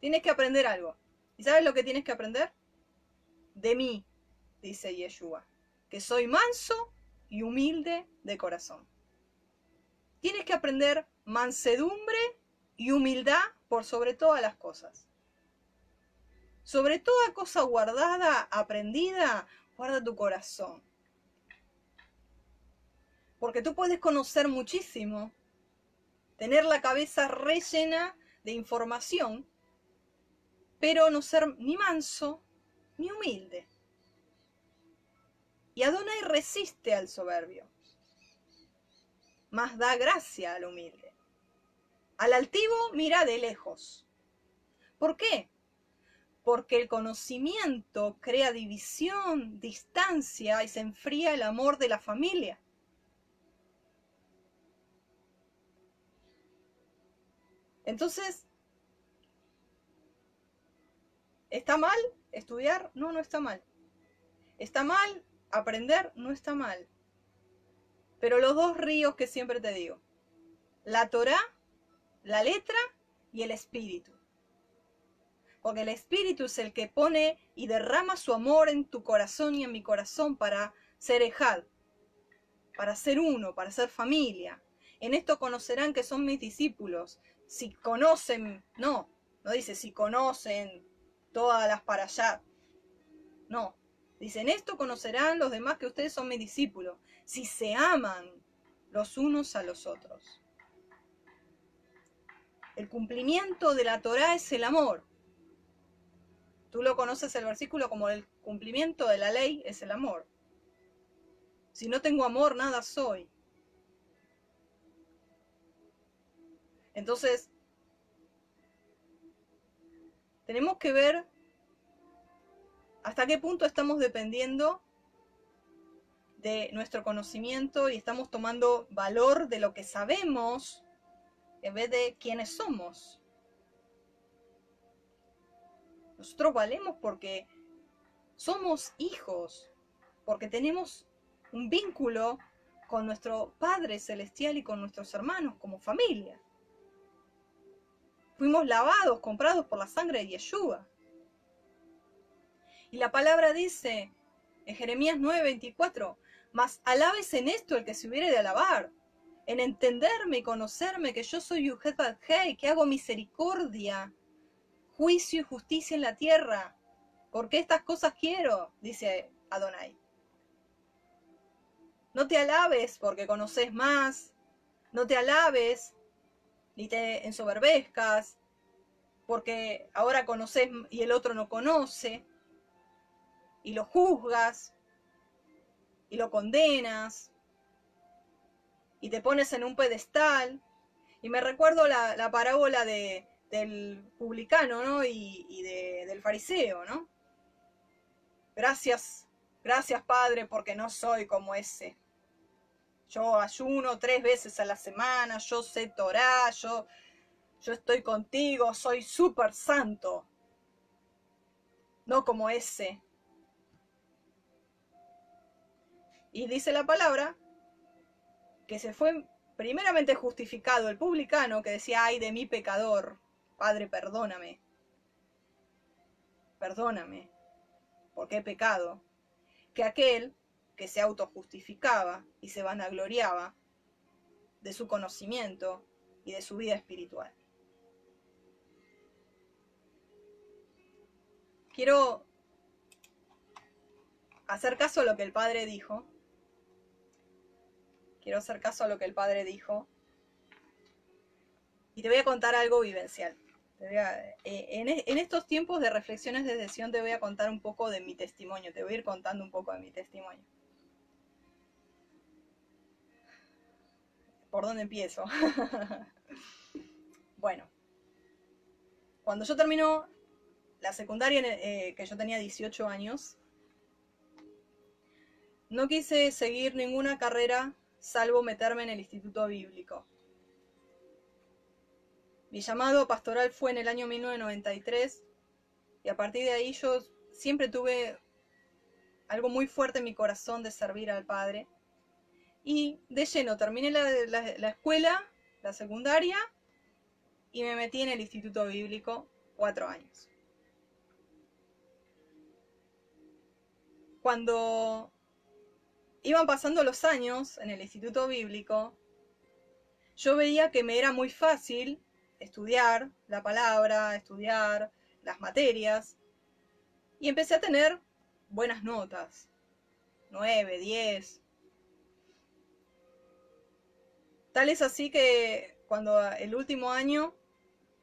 Tienes que aprender algo. ¿Y sabes lo que tienes que aprender? De mí, dice Yeshua, que soy manso y humilde de corazón. Tienes que aprender mansedumbre y humildad por sobre todas las cosas. Sobre toda cosa guardada, aprendida, guarda tu corazón. Porque tú puedes conocer muchísimo, tener la cabeza rellena de información, pero no ser ni manso ni humilde. Y Adonai resiste al soberbio, mas da gracia al humilde. Al altivo mira de lejos. ¿Por qué? Porque el conocimiento crea división, distancia y se enfría el amor de la familia. Entonces, ¿Está mal estudiar? No, no está mal. ¿Está mal aprender? No está mal. Pero los dos ríos que siempre te digo, la Torah, la letra y el espíritu. Porque el espíritu es el que pone y derrama su amor en tu corazón y en mi corazón para ser ejad, para ser uno, para ser familia. En esto conocerán que son mis discípulos. Si conocen, no, no dice si conocen todas las para allá. No. Dicen, esto conocerán los demás que ustedes son mis discípulos, si se aman los unos a los otros. El cumplimiento de la Torah es el amor. Tú lo conoces el versículo como el cumplimiento de la ley es el amor. Si no tengo amor, nada soy. Entonces, tenemos que ver hasta qué punto estamos dependiendo de nuestro conocimiento y estamos tomando valor de lo que sabemos en vez de quiénes somos. Nosotros valemos porque somos hijos, porque tenemos un vínculo con nuestro Padre Celestial y con nuestros hermanos como familia. Fuimos lavados, comprados por la sangre de Yeshua. Y la palabra dice en Jeremías 9:24, mas alabes en esto el que se hubiere de alabar, en entenderme y conocerme que yo soy Hei, que hago misericordia, juicio y justicia en la tierra, porque estas cosas quiero, dice Adonai. No te alabes porque conoces más, no te alabes ni te ensoberbezcas, porque ahora conoces y el otro no conoce, y lo juzgas, y lo condenas, y te pones en un pedestal. Y me recuerdo la, parábola de, del publicano ¿no? y, del fariseo, ¿no? Gracias, gracias Padre, porque no soy como ese. Yo ayuno tres veces a la semana, yo sé Torah, yo, yo estoy contigo, soy súper santo. No como ese. Y dice la palabra que se fue primeramente justificado el publicano que decía, ay de mi pecador, Padre, perdóname. Perdóname, porque he pecado. Que aquel que se autojustificaba y se vanagloriaba de su conocimiento y de su vida espiritual. Quiero hacer caso a lo que el Padre dijo quiero hacer caso a lo que el padre dijo. Y te voy a contar algo vivencial. Eh, e, en, estos tiempos de reflexiones de decisión te voy a contar un poco de mi testimonio, te voy a ir contando un poco de mi testimonio. ¿Por dónde empiezo? [laughs] bueno, cuando yo terminó la secundaria, eh, que yo tenía 18 años, no quise seguir ninguna carrera salvo meterme en el instituto bíblico. Mi llamado pastoral fue en el año 1993 y a partir de ahí yo siempre tuve algo muy fuerte en mi corazón de servir al Padre. Y de lleno terminé la, escuela, la secundaria, y me metí en el instituto bíblico cuatro años. Cuando iban pasando los años en el instituto bíblico, yo veía que me era muy fácil estudiar la palabra, estudiar las materias, y empecé a tener buenas notas, 9, 10. Tal es así que cuando el último año,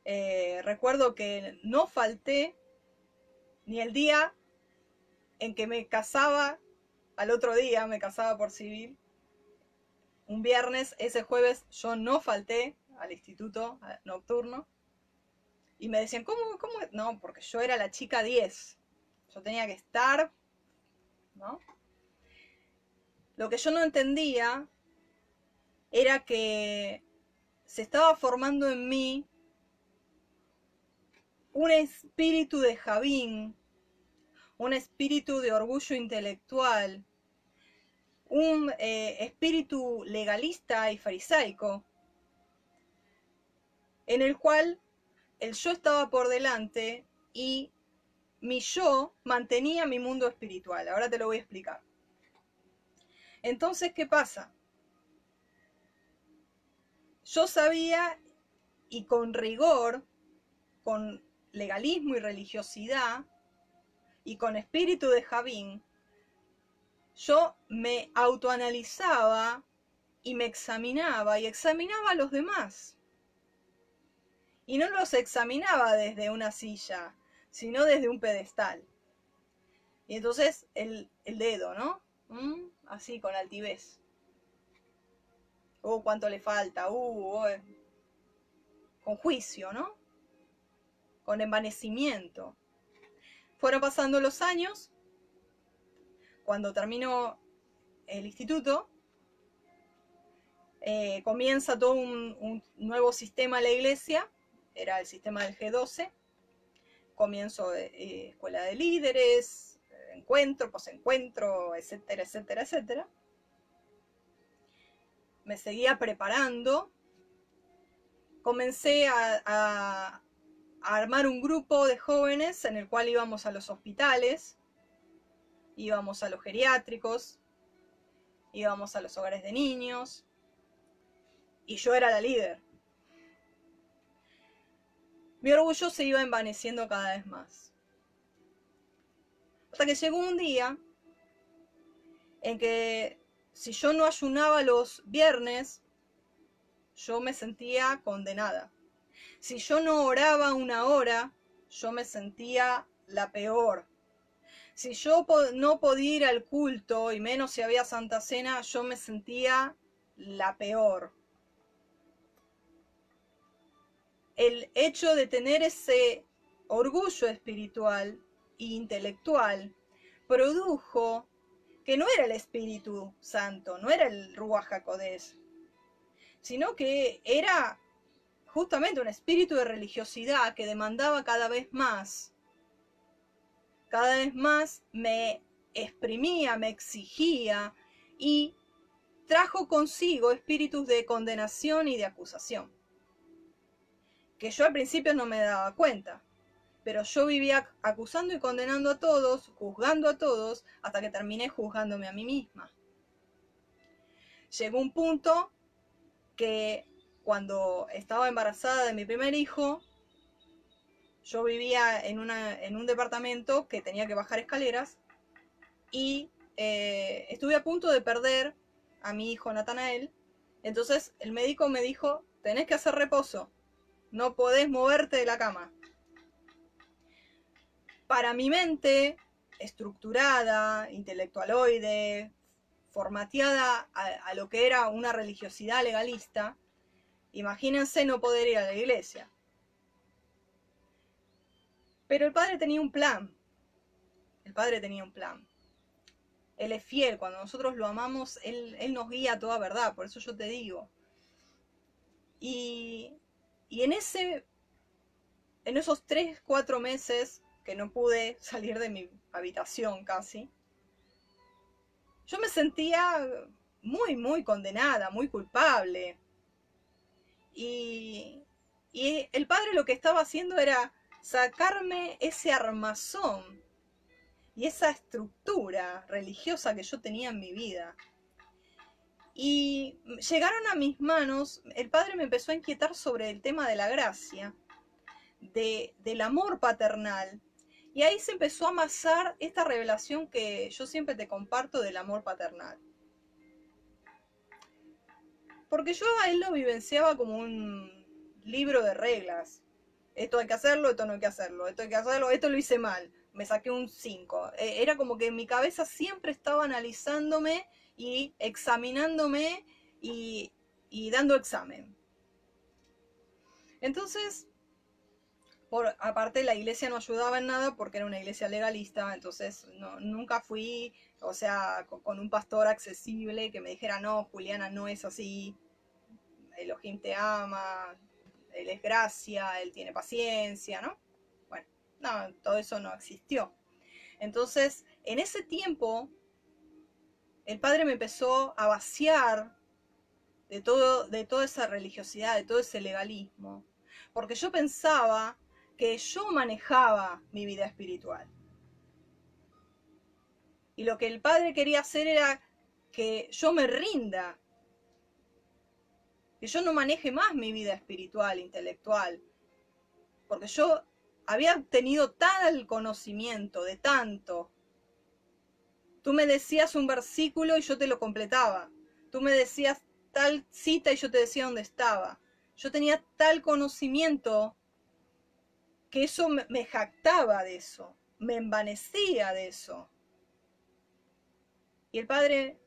eh, recuerdo que no falté ni el día en que me casaba al otro día me casaba por civil. Un viernes, ese jueves, yo no falté al instituto nocturno. Y me decían, ¿cómo, cómo? No, porque yo era la chica 10. Yo tenía que estar, ¿no? Lo que yo no entendía era que se estaba formando en mí un espíritu de Javín, un espíritu de orgullo intelectual, un eh, espíritu legalista y farisaico, en el cual el yo estaba por delante y mi yo mantenía mi mundo espiritual. Ahora te lo voy a explicar. Entonces, ¿qué pasa? Yo sabía y con rigor, con legalismo y religiosidad, y con espíritu de Javín, yo me autoanalizaba y me examinaba y examinaba a los demás. Y no los examinaba desde una silla, sino desde un pedestal. Y entonces el, dedo, ¿no? ¿Mm? Así, con altivez. Uh, cuánto le falta, uh, uh, con juicio, ¿no? Con envanecimiento. Fueron pasando los años cuando terminó el instituto, eh, comienza todo un, nuevo sistema en la iglesia, era el sistema del G12, comienzo eh, escuela de líderes, encuentro, posencuentro, etcétera, etcétera, etcétera. Me seguía preparando, comencé a armar un grupo de jóvenes en el cual íbamos a los hospitales, íbamos a los geriátricos, íbamos a los hogares de niños, y yo era la líder. Mi orgullo se iba envaneciendo cada vez más. Hasta que llegó un día en que si yo no ayunaba los viernes, yo me sentía condenada. Si yo no oraba una hora, yo me sentía la peor. Si yo no podía ir al culto, y menos si había Santa Cena, yo me sentía la peor. El hecho de tener ese orgullo espiritual e intelectual produjo que no era el Espíritu Santo, no era el Ruach sino que era justamente un espíritu de religiosidad que demandaba cada vez más. Cada vez más me exprimía, me exigía y trajo consigo espíritus de condenación y de acusación. Que yo al principio no me daba cuenta pero yo vivía acusando y condenando a todos, juzgando a todos, hasta que terminé juzgándome a mí misma. Llegó un punto que cuando estaba embarazada de mi primer hijo, yo vivía en, en un departamento que tenía que bajar escaleras y eh, estuve a punto de perder a mi hijo Natanael. Entonces el médico me dijo, tenés que hacer reposo, no podés moverte de la cama para mi mente estructurada, intelectualoide, formateada a, lo que era una religiosidad legalista, imagínense no poder ir a la iglesia. Pero el padre tenía un plan. El padre tenía un plan. Él es fiel, cuando nosotros lo amamos, él, él nos guía a toda verdad, por eso yo te digo. Y, y en ese, en esos tres, cuatro meses que no pude salir de mi habitación casi, yo me sentía muy, muy condenada, muy culpable. Y, y el padre lo que estaba haciendo era sacarme ese armazón y esa estructura religiosa que yo tenía en mi vida. Y llegaron a mis manos, el padre me empezó a inquietar sobre el tema de la gracia, de, del amor paternal, y ahí se empezó a amasar esta revelación que yo siempre te comparto del amor paternal. Porque yo a él lo vivenciaba como un libro de reglas. Esto hay que hacerlo, esto no hay que hacerlo, esto hay que hacerlo, esto lo hice mal, me saqué un 5. E, era como que mi cabeza siempre estaba analizándome y examinándome y, y dando examen. Entonces, por, aparte la iglesia no ayudaba en nada porque era una iglesia legalista, entonces no, nunca fui, o sea, con, un pastor accesible que me dijera, no, Juliana no es así, Elohim te ama, él es gracia, él tiene paciencia, ¿no? Bueno, no, todo eso no existió. Entonces, en ese tiempo, el padre me empezó a vaciar de, todo, de toda esa religiosidad, de todo ese legalismo, porque yo pensaba que yo manejaba mi vida espiritual. Y lo que el Padre quería hacer era que yo me rinda, que yo no maneje más mi vida espiritual, intelectual, porque yo había tenido tal conocimiento de tanto. Tú me decías un versículo y yo te lo completaba. Tú me decías tal cita y yo te decía dónde estaba. Yo tenía tal conocimiento que eso me, jactaba de eso, me envanecía de eso. Y el padre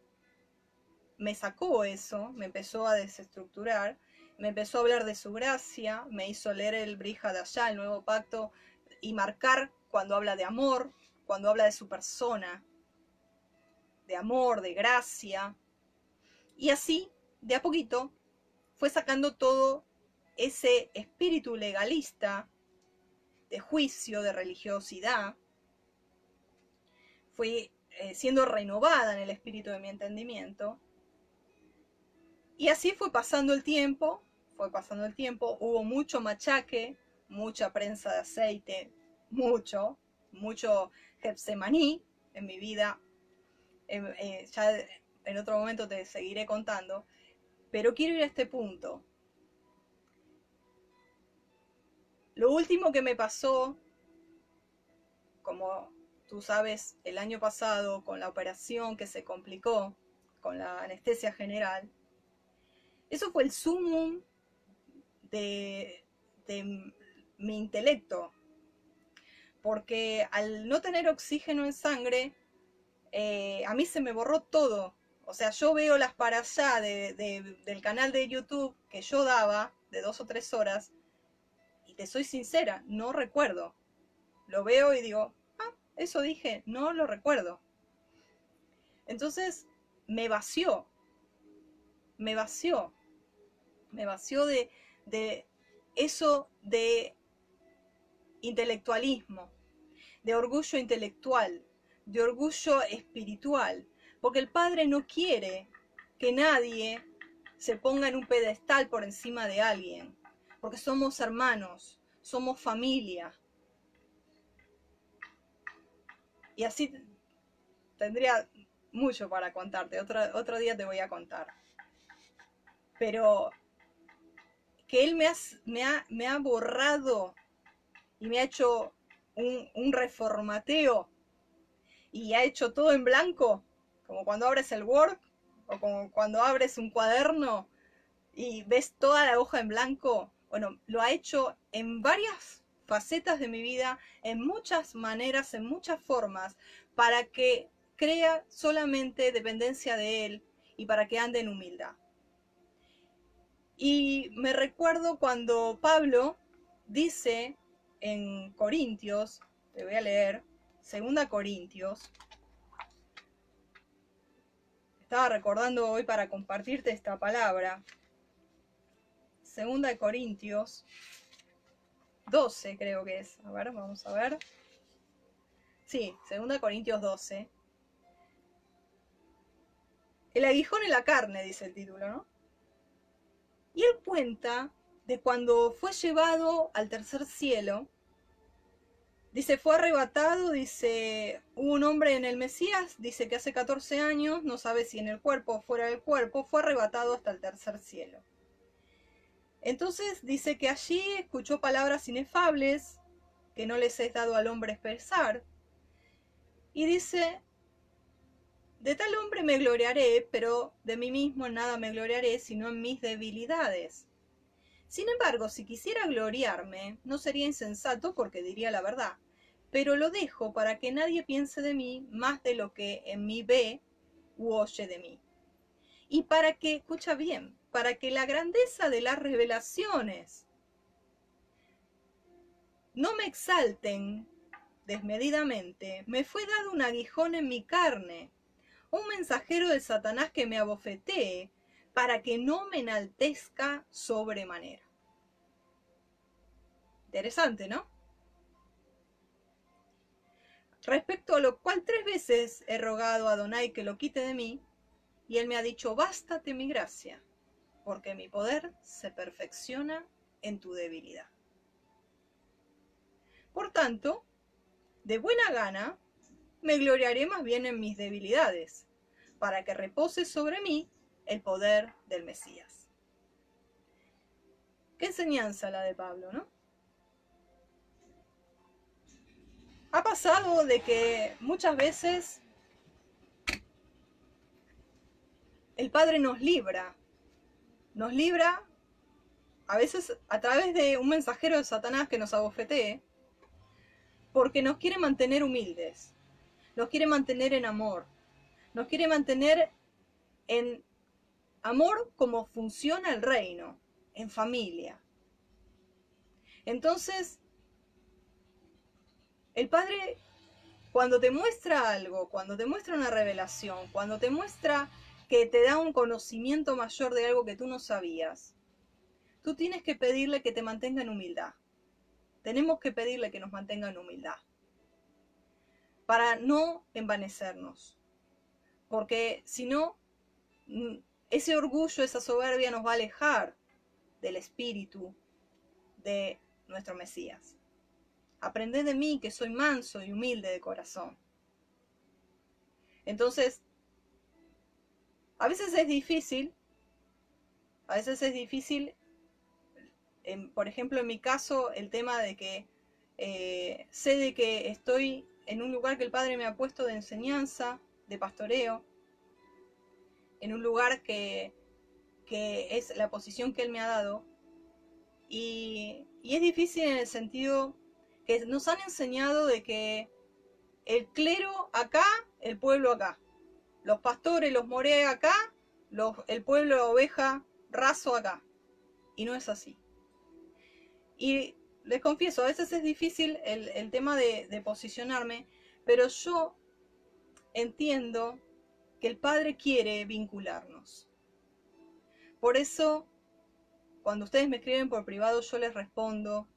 me sacó eso, me empezó a desestructurar, me empezó a hablar de su gracia, me hizo leer el Brija de allá, el nuevo pacto, y marcar cuando habla de amor, cuando habla de su persona, de amor, de gracia. Y así, de a poquito, fue sacando todo ese espíritu legalista de juicio, de religiosidad, fui eh, siendo renovada en el espíritu de mi entendimiento. Y así fue pasando el tiempo, fue pasando el tiempo, hubo mucho machaque, mucha prensa de aceite, mucho, mucho Getsemaní en mi vida. Eh, ya en otro momento te seguiré contando, pero quiero ir a este punto. Lo último que me pasó, como tú sabes, el año pasado con la operación que se complicó, con la anestesia general, Eso fue el sumum de, mi intelecto. Porque al no tener oxígeno en sangre, eh, a mí se me borró todo. O sea, yo veo las para allá del canal de YouTube que yo daba, de dos o tres horas, y te soy sincera, no recuerdo. Lo veo y digo, ah, eso dije, no lo recuerdo. Entonces me vació, me vació, me vació de, de eso de intelectualismo, de orgullo intelectual, de orgullo espiritual, porque el Padre no quiere que nadie se ponga en un pedestal por encima de alguien, porque somos hermanos, somos familia. Y así tendría mucho para contarte, otro, otro día te voy a contar. Pero que Él me ha, me ha, me ha borrado y me ha hecho un, un reformateo y ha hecho todo en blanco, como cuando abres el Word o como cuando abres un cuaderno y ves toda la hoja en blanco. Bueno, lo ha hecho en varias facetas de mi vida, en muchas maneras, en muchas formas, para que crea solamente dependencia de Él y para que ande en humildad. Y me recuerdo cuando Pablo dice en Corintios, te voy a leer, segunda Corintios, estaba recordando hoy para compartirte esta palabra, segunda Corintios 12 creo que es, a ver, vamos a ver, sí, segunda Corintios 12, el aguijón en la carne, dice el título, ¿no? Y él cuenta de cuando fue llevado al tercer cielo. Dice, fue arrebatado, dice, un hombre en el Mesías, dice que hace 14 años, no sabe si en el cuerpo o fuera del cuerpo, fue arrebatado hasta el tercer cielo. Entonces dice que allí escuchó palabras inefables que no les es dado al hombre expresar. Y dice, de tal hombre me gloriaré, pero de mí mismo nada me gloriaré, sino en mis debilidades. Sin embargo, si quisiera gloriarme, no sería insensato porque diría la verdad, pero lo dejo para que nadie piense de mí más de lo que en mí ve u oye de mí. Y para que, escucha bien, para que la grandeza de las revelaciones no me exalten desmedidamente, me fue dado un aguijón en mi carne, un mensajero de Satanás que me abofetee para que no me enaltezca sobremanera. Interesante, ¿no? Respecto a lo cual tres veces he rogado a Donai que lo quite de mí, y él me ha dicho, bástate mi gracia, porque mi poder se perfecciona en tu debilidad. Por tanto, de buena gana me gloriaré más bien en mis debilidades, para que repose sobre mí el poder del Mesías. Qué enseñanza la de Pablo, ¿no? Ha pasado de que muchas veces el Padre nos libra, nos libra a veces a través de un mensajero de Satanás que nos abofetee, porque nos quiere mantener humildes, nos quiere mantener en amor, nos quiere mantener en amor como funciona el reino, en familia. Entonces, el Padre, cuando te muestra algo, cuando te muestra una revelación, cuando te muestra que te da un conocimiento mayor de algo que tú no sabías, tú tienes que pedirle que te mantenga en humildad. Tenemos que pedirle que nos mantenga en humildad para no envanecernos. Porque si no, mm, ese orgullo, esa soberbia nos va a alejar del espíritu de nuestro Mesías. Aprended de mí que soy manso y humilde de corazón. Entonces, a veces es difícil, a veces es difícil, por ejemplo, en mi caso, el tema de que eh, sé de que estoy en un lugar que el Padre me ha puesto de enseñanza, de pastoreo, en un lugar que, que es la posición que Él me ha dado. Y, y es difícil en el sentido que nos han enseñado de que el clero acá, el pueblo acá. Los pastores, los moré acá, el pueblo oveja raso acá. Y no es así. Y les confieso, a veces es difícil el, tema de, de posicionarme, pero yo entiendo que el Padre quiere vincularnos. Por eso, cuando ustedes me escriben por privado, yo les respondo.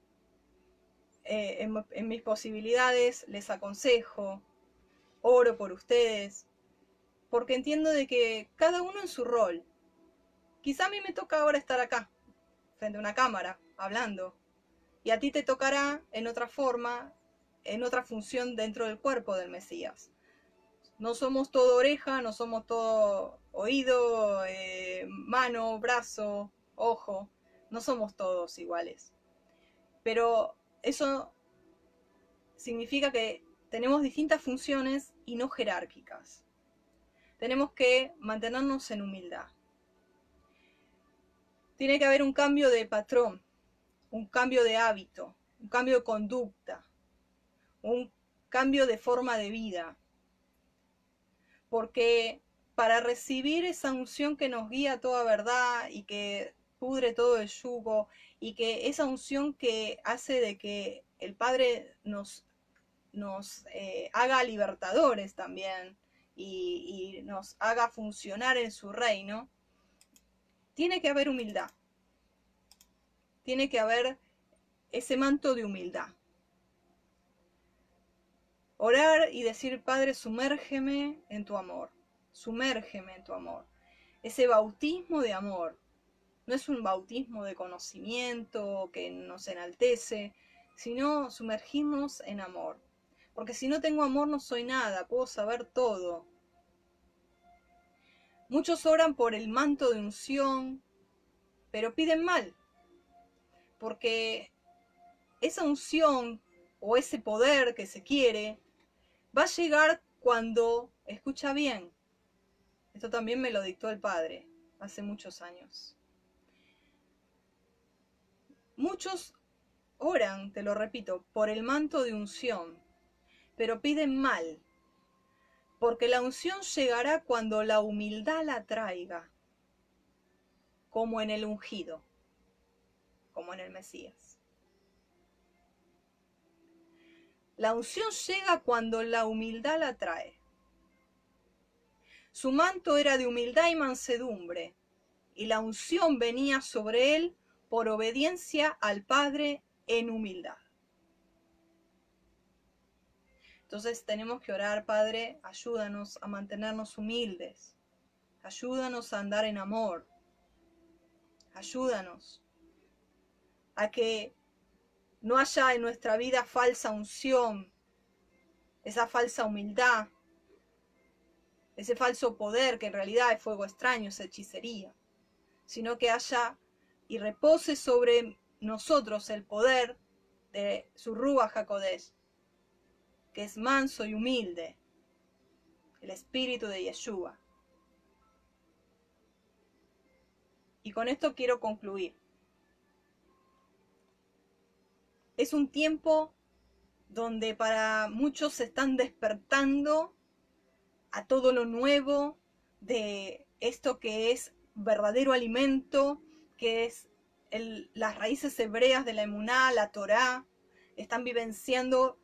Eh, en, en mis posibilidades les aconsejo, oro por ustedes, porque entiendo de que cada uno en su rol. Quizá a mí me toca ahora estar acá, frente a una cámara, hablando, y a ti te tocará en otra forma, en otra función dentro del cuerpo del Mesías. No somos todo oreja, no somos todo oído, eh, mano, brazo, ojo, no somos todos iguales. Pero eso significa que tenemos distintas funciones y no jerárquicas. Tenemos que mantenernos en humildad. Tiene que haber un cambio de patrón, un cambio de hábito, un cambio de conducta, un cambio de forma de vida. Porque para recibir esa unción que nos guía toda verdad y que pudre todo el yugo y que esa unción que hace de que el Padre nos, nos eh, haga libertadores también y nos haga funcionar en su reino, tiene que haber humildad. Tiene que haber ese manto de humildad. Orar y decir, Padre, sumérgeme en tu amor, sumérgeme en tu amor. Ese bautismo de amor no es un bautismo de conocimiento que nos enaltece, sino sumergirnos en amor. Porque si no tengo amor no soy nada, puedo saber todo. Muchos oran por el manto de unción, pero piden mal, porque esa unción o ese poder que se quiere va a llegar cuando escucha bien. Esto también me lo dictó el Padre hace muchos años. Muchos oran, te lo repito, por el manto de unción, pero piden mal, porque la unción llegará cuando la humildad la traiga, como en el ungido, como en el Mesías. La unción llega cuando la humildad la trae. Su manto era de humildad y mansedumbre, y la unción venía sobre él por obediencia al Padre en humildad. Entonces tenemos que orar, Padre, ayúdanos a mantenernos humildes, ayúdanos a andar en amor, ayúdanos a que no haya en nuestra vida falsa unción, esa falsa humildad, ese falso poder que en realidad es fuego extraño, es hechicería, sino que haya y repose sobre nosotros el poder de su Rúa que es manso y humilde, el espíritu de Yeshua. Y con esto quiero concluir. Es un tiempo donde para muchos se están despertando a todo lo nuevo de esto que es verdadero alimento, que es las raíces hebreas de la emuná, la Torá, están vivenciando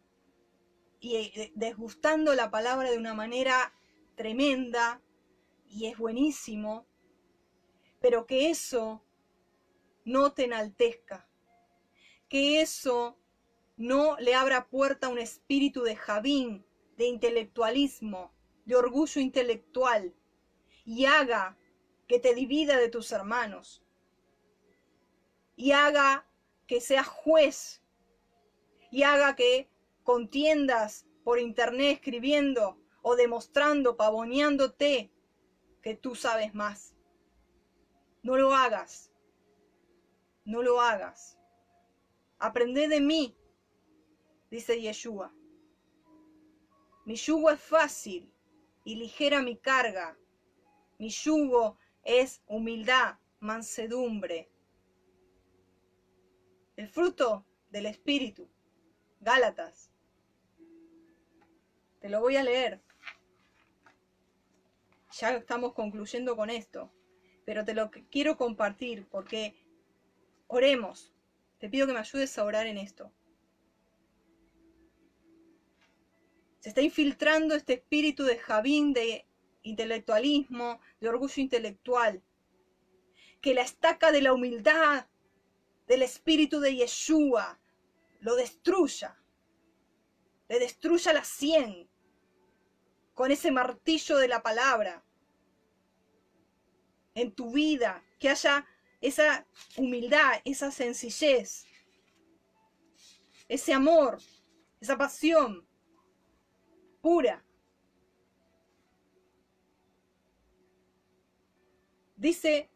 y eh, desgustando la palabra de una manera tremenda y es buenísimo, pero que eso no te enaltezca, que eso no le abra puerta a un espíritu de javín, de intelectualismo, de orgullo intelectual, y haga que te divida de tus hermanos, y haga que seas juez, y haga que contiendas por internet escribiendo o demostrando, pavoneándote que tú sabes más. No lo hagas. No lo hagas. Aprende de mí, dice Yeshua. Mi yugo es fácil y ligera mi carga. Mi yugo es humildad, mansedumbre. El fruto del Espíritu. Gálatas. Te lo voy a leer. Ya estamos concluyendo con esto, pero te lo quiero compartir porque oremos. Te pido que me ayudes a orar en esto. Se está infiltrando este espíritu de Javín, de intelectualismo, de orgullo intelectual, que la estaca de la humildad, del espíritu de Yeshua, lo destruya, le destruya la cien con ese martillo de la palabra en tu vida, que haya esa humildad, esa sencillez, ese amor, esa pasión pura. Dice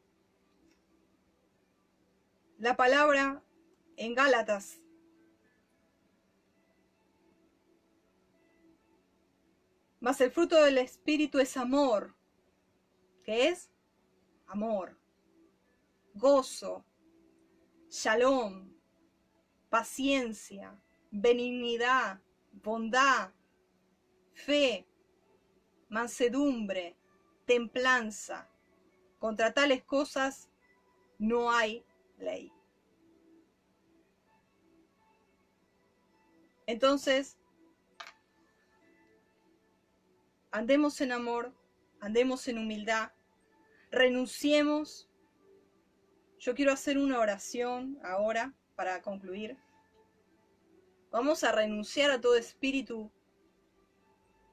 la palabra en Gálatas. Mas el fruto del Espíritu es amor. ¿Qué es? Amor, gozo, shalom, paciencia, benignidad, bondad, fe, mansedumbre, templanza. Contra tales cosas no hay ley. Entonces, andemos en amor, andemos en humildad, renunciemos. Yo quiero hacer una oración ahora para concluir. Vamos a renunciar a todo espíritu.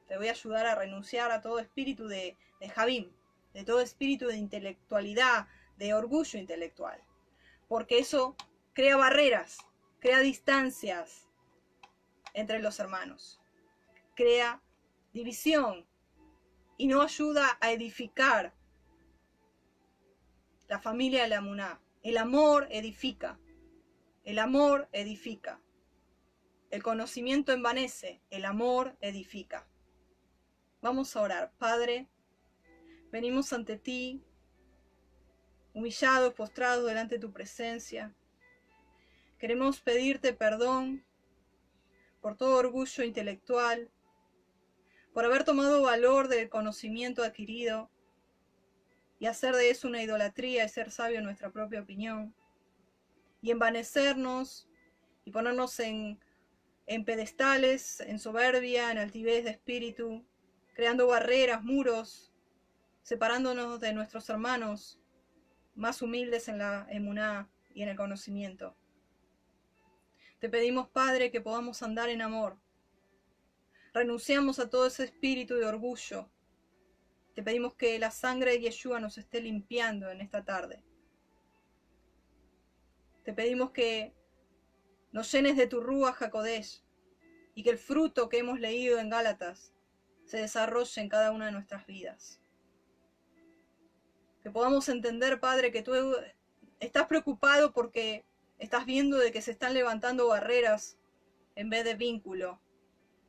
Te voy a ayudar a renunciar a todo espíritu de, de Javín, de todo espíritu de intelectualidad, de orgullo intelectual porque eso crea barreras, crea distancias entre los hermanos, crea división y no ayuda a edificar la familia de la Muná. El amor edifica, el amor edifica. El conocimiento envanece, el amor edifica. Vamos a orar. Padre, venimos ante ti humillados, postrados delante de tu presencia. Queremos pedirte perdón por todo orgullo intelectual, por haber tomado valor del conocimiento adquirido y hacer de eso una idolatría y ser sabio en nuestra propia opinión, y envanecernos y ponernos en, en pedestales, en soberbia, en altivez de espíritu, creando barreras, muros, separándonos de nuestros hermanos más humildes en la emuná y en el conocimiento. Te pedimos, Padre, que podamos andar en amor. Renunciamos a todo ese espíritu de orgullo. Te pedimos que la sangre de Yeshua nos esté limpiando en esta tarde. Te pedimos que nos llenes de tu rúa Jacodesh y que el fruto que hemos leído en Gálatas se desarrolle en cada una de nuestras vidas que podamos entender, Padre, que tú estás preocupado porque estás viendo de que se están levantando barreras en vez de vínculo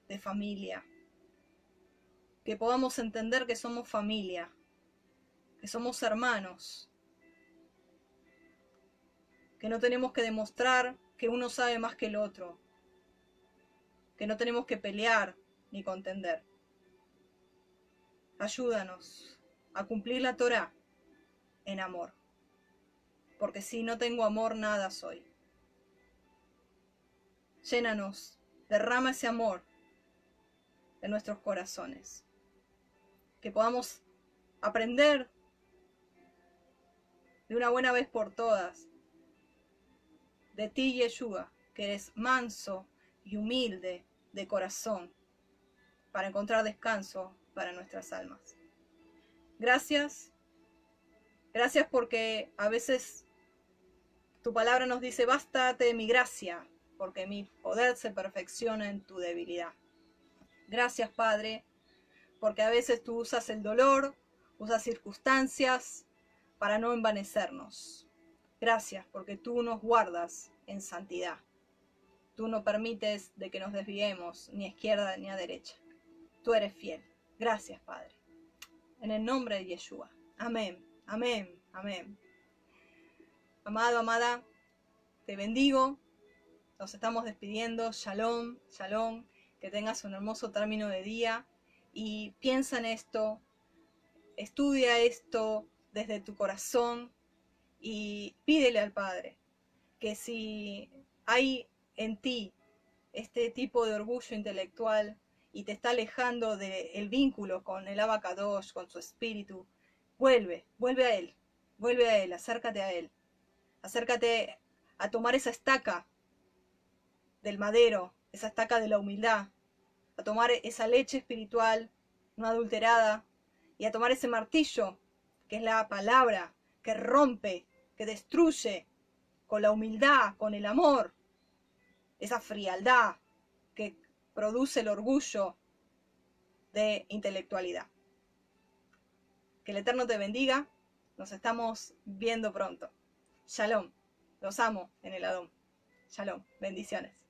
de familia. Que podamos entender que somos familia, que somos hermanos, que no tenemos que demostrar que uno sabe más que el otro, que no tenemos que pelear ni contender. Ayúdanos a cumplir la Torah en amor. Porque si no tengo amor, nada soy. Llénanos, derrama ese amor en nuestros corazones. Que podamos aprender de una buena vez por todas de ti, Yeshua, que eres manso y humilde de corazón, para encontrar descanso para nuestras almas. Gracias Gracias porque a veces tu palabra nos dice, bástate de mi gracia, porque mi poder se perfecciona en tu debilidad. Gracias, Padre, porque a veces tú usas el dolor, usas circunstancias para no envanecernos. Gracias, porque tú nos guardas en santidad. Tú no permites de que nos desviemos ni a izquierda ni a derecha. Tú eres fiel. Gracias, Padre. En el nombre de Yeshua. Amén. Amén, amén. Amado, amada, te bendigo. Nos estamos despidiendo. Shalom, shalom. Que tengas un hermoso término de día. Y piensa en esto. Estudia esto desde tu corazón. Y pídele al Padre que si hay en ti este tipo de orgullo intelectual y te está alejando del vínculo con el abacadosh, con su espíritu, vuelve, vuelve a él, vuelve a él, acércate a él, acércate a tomar esa estaca del madero, esa estaca de la humildad, a tomar esa leche espiritual no adulterada y a tomar ese martillo que es la palabra que rompe, que destruye con la humildad, con el amor, esa frialdad que produce el orgullo de intelectualidad. Que el Eterno te bendiga. Nos estamos viendo pronto. Shalom. Los amo en el Adón. Shalom. Bendiciones.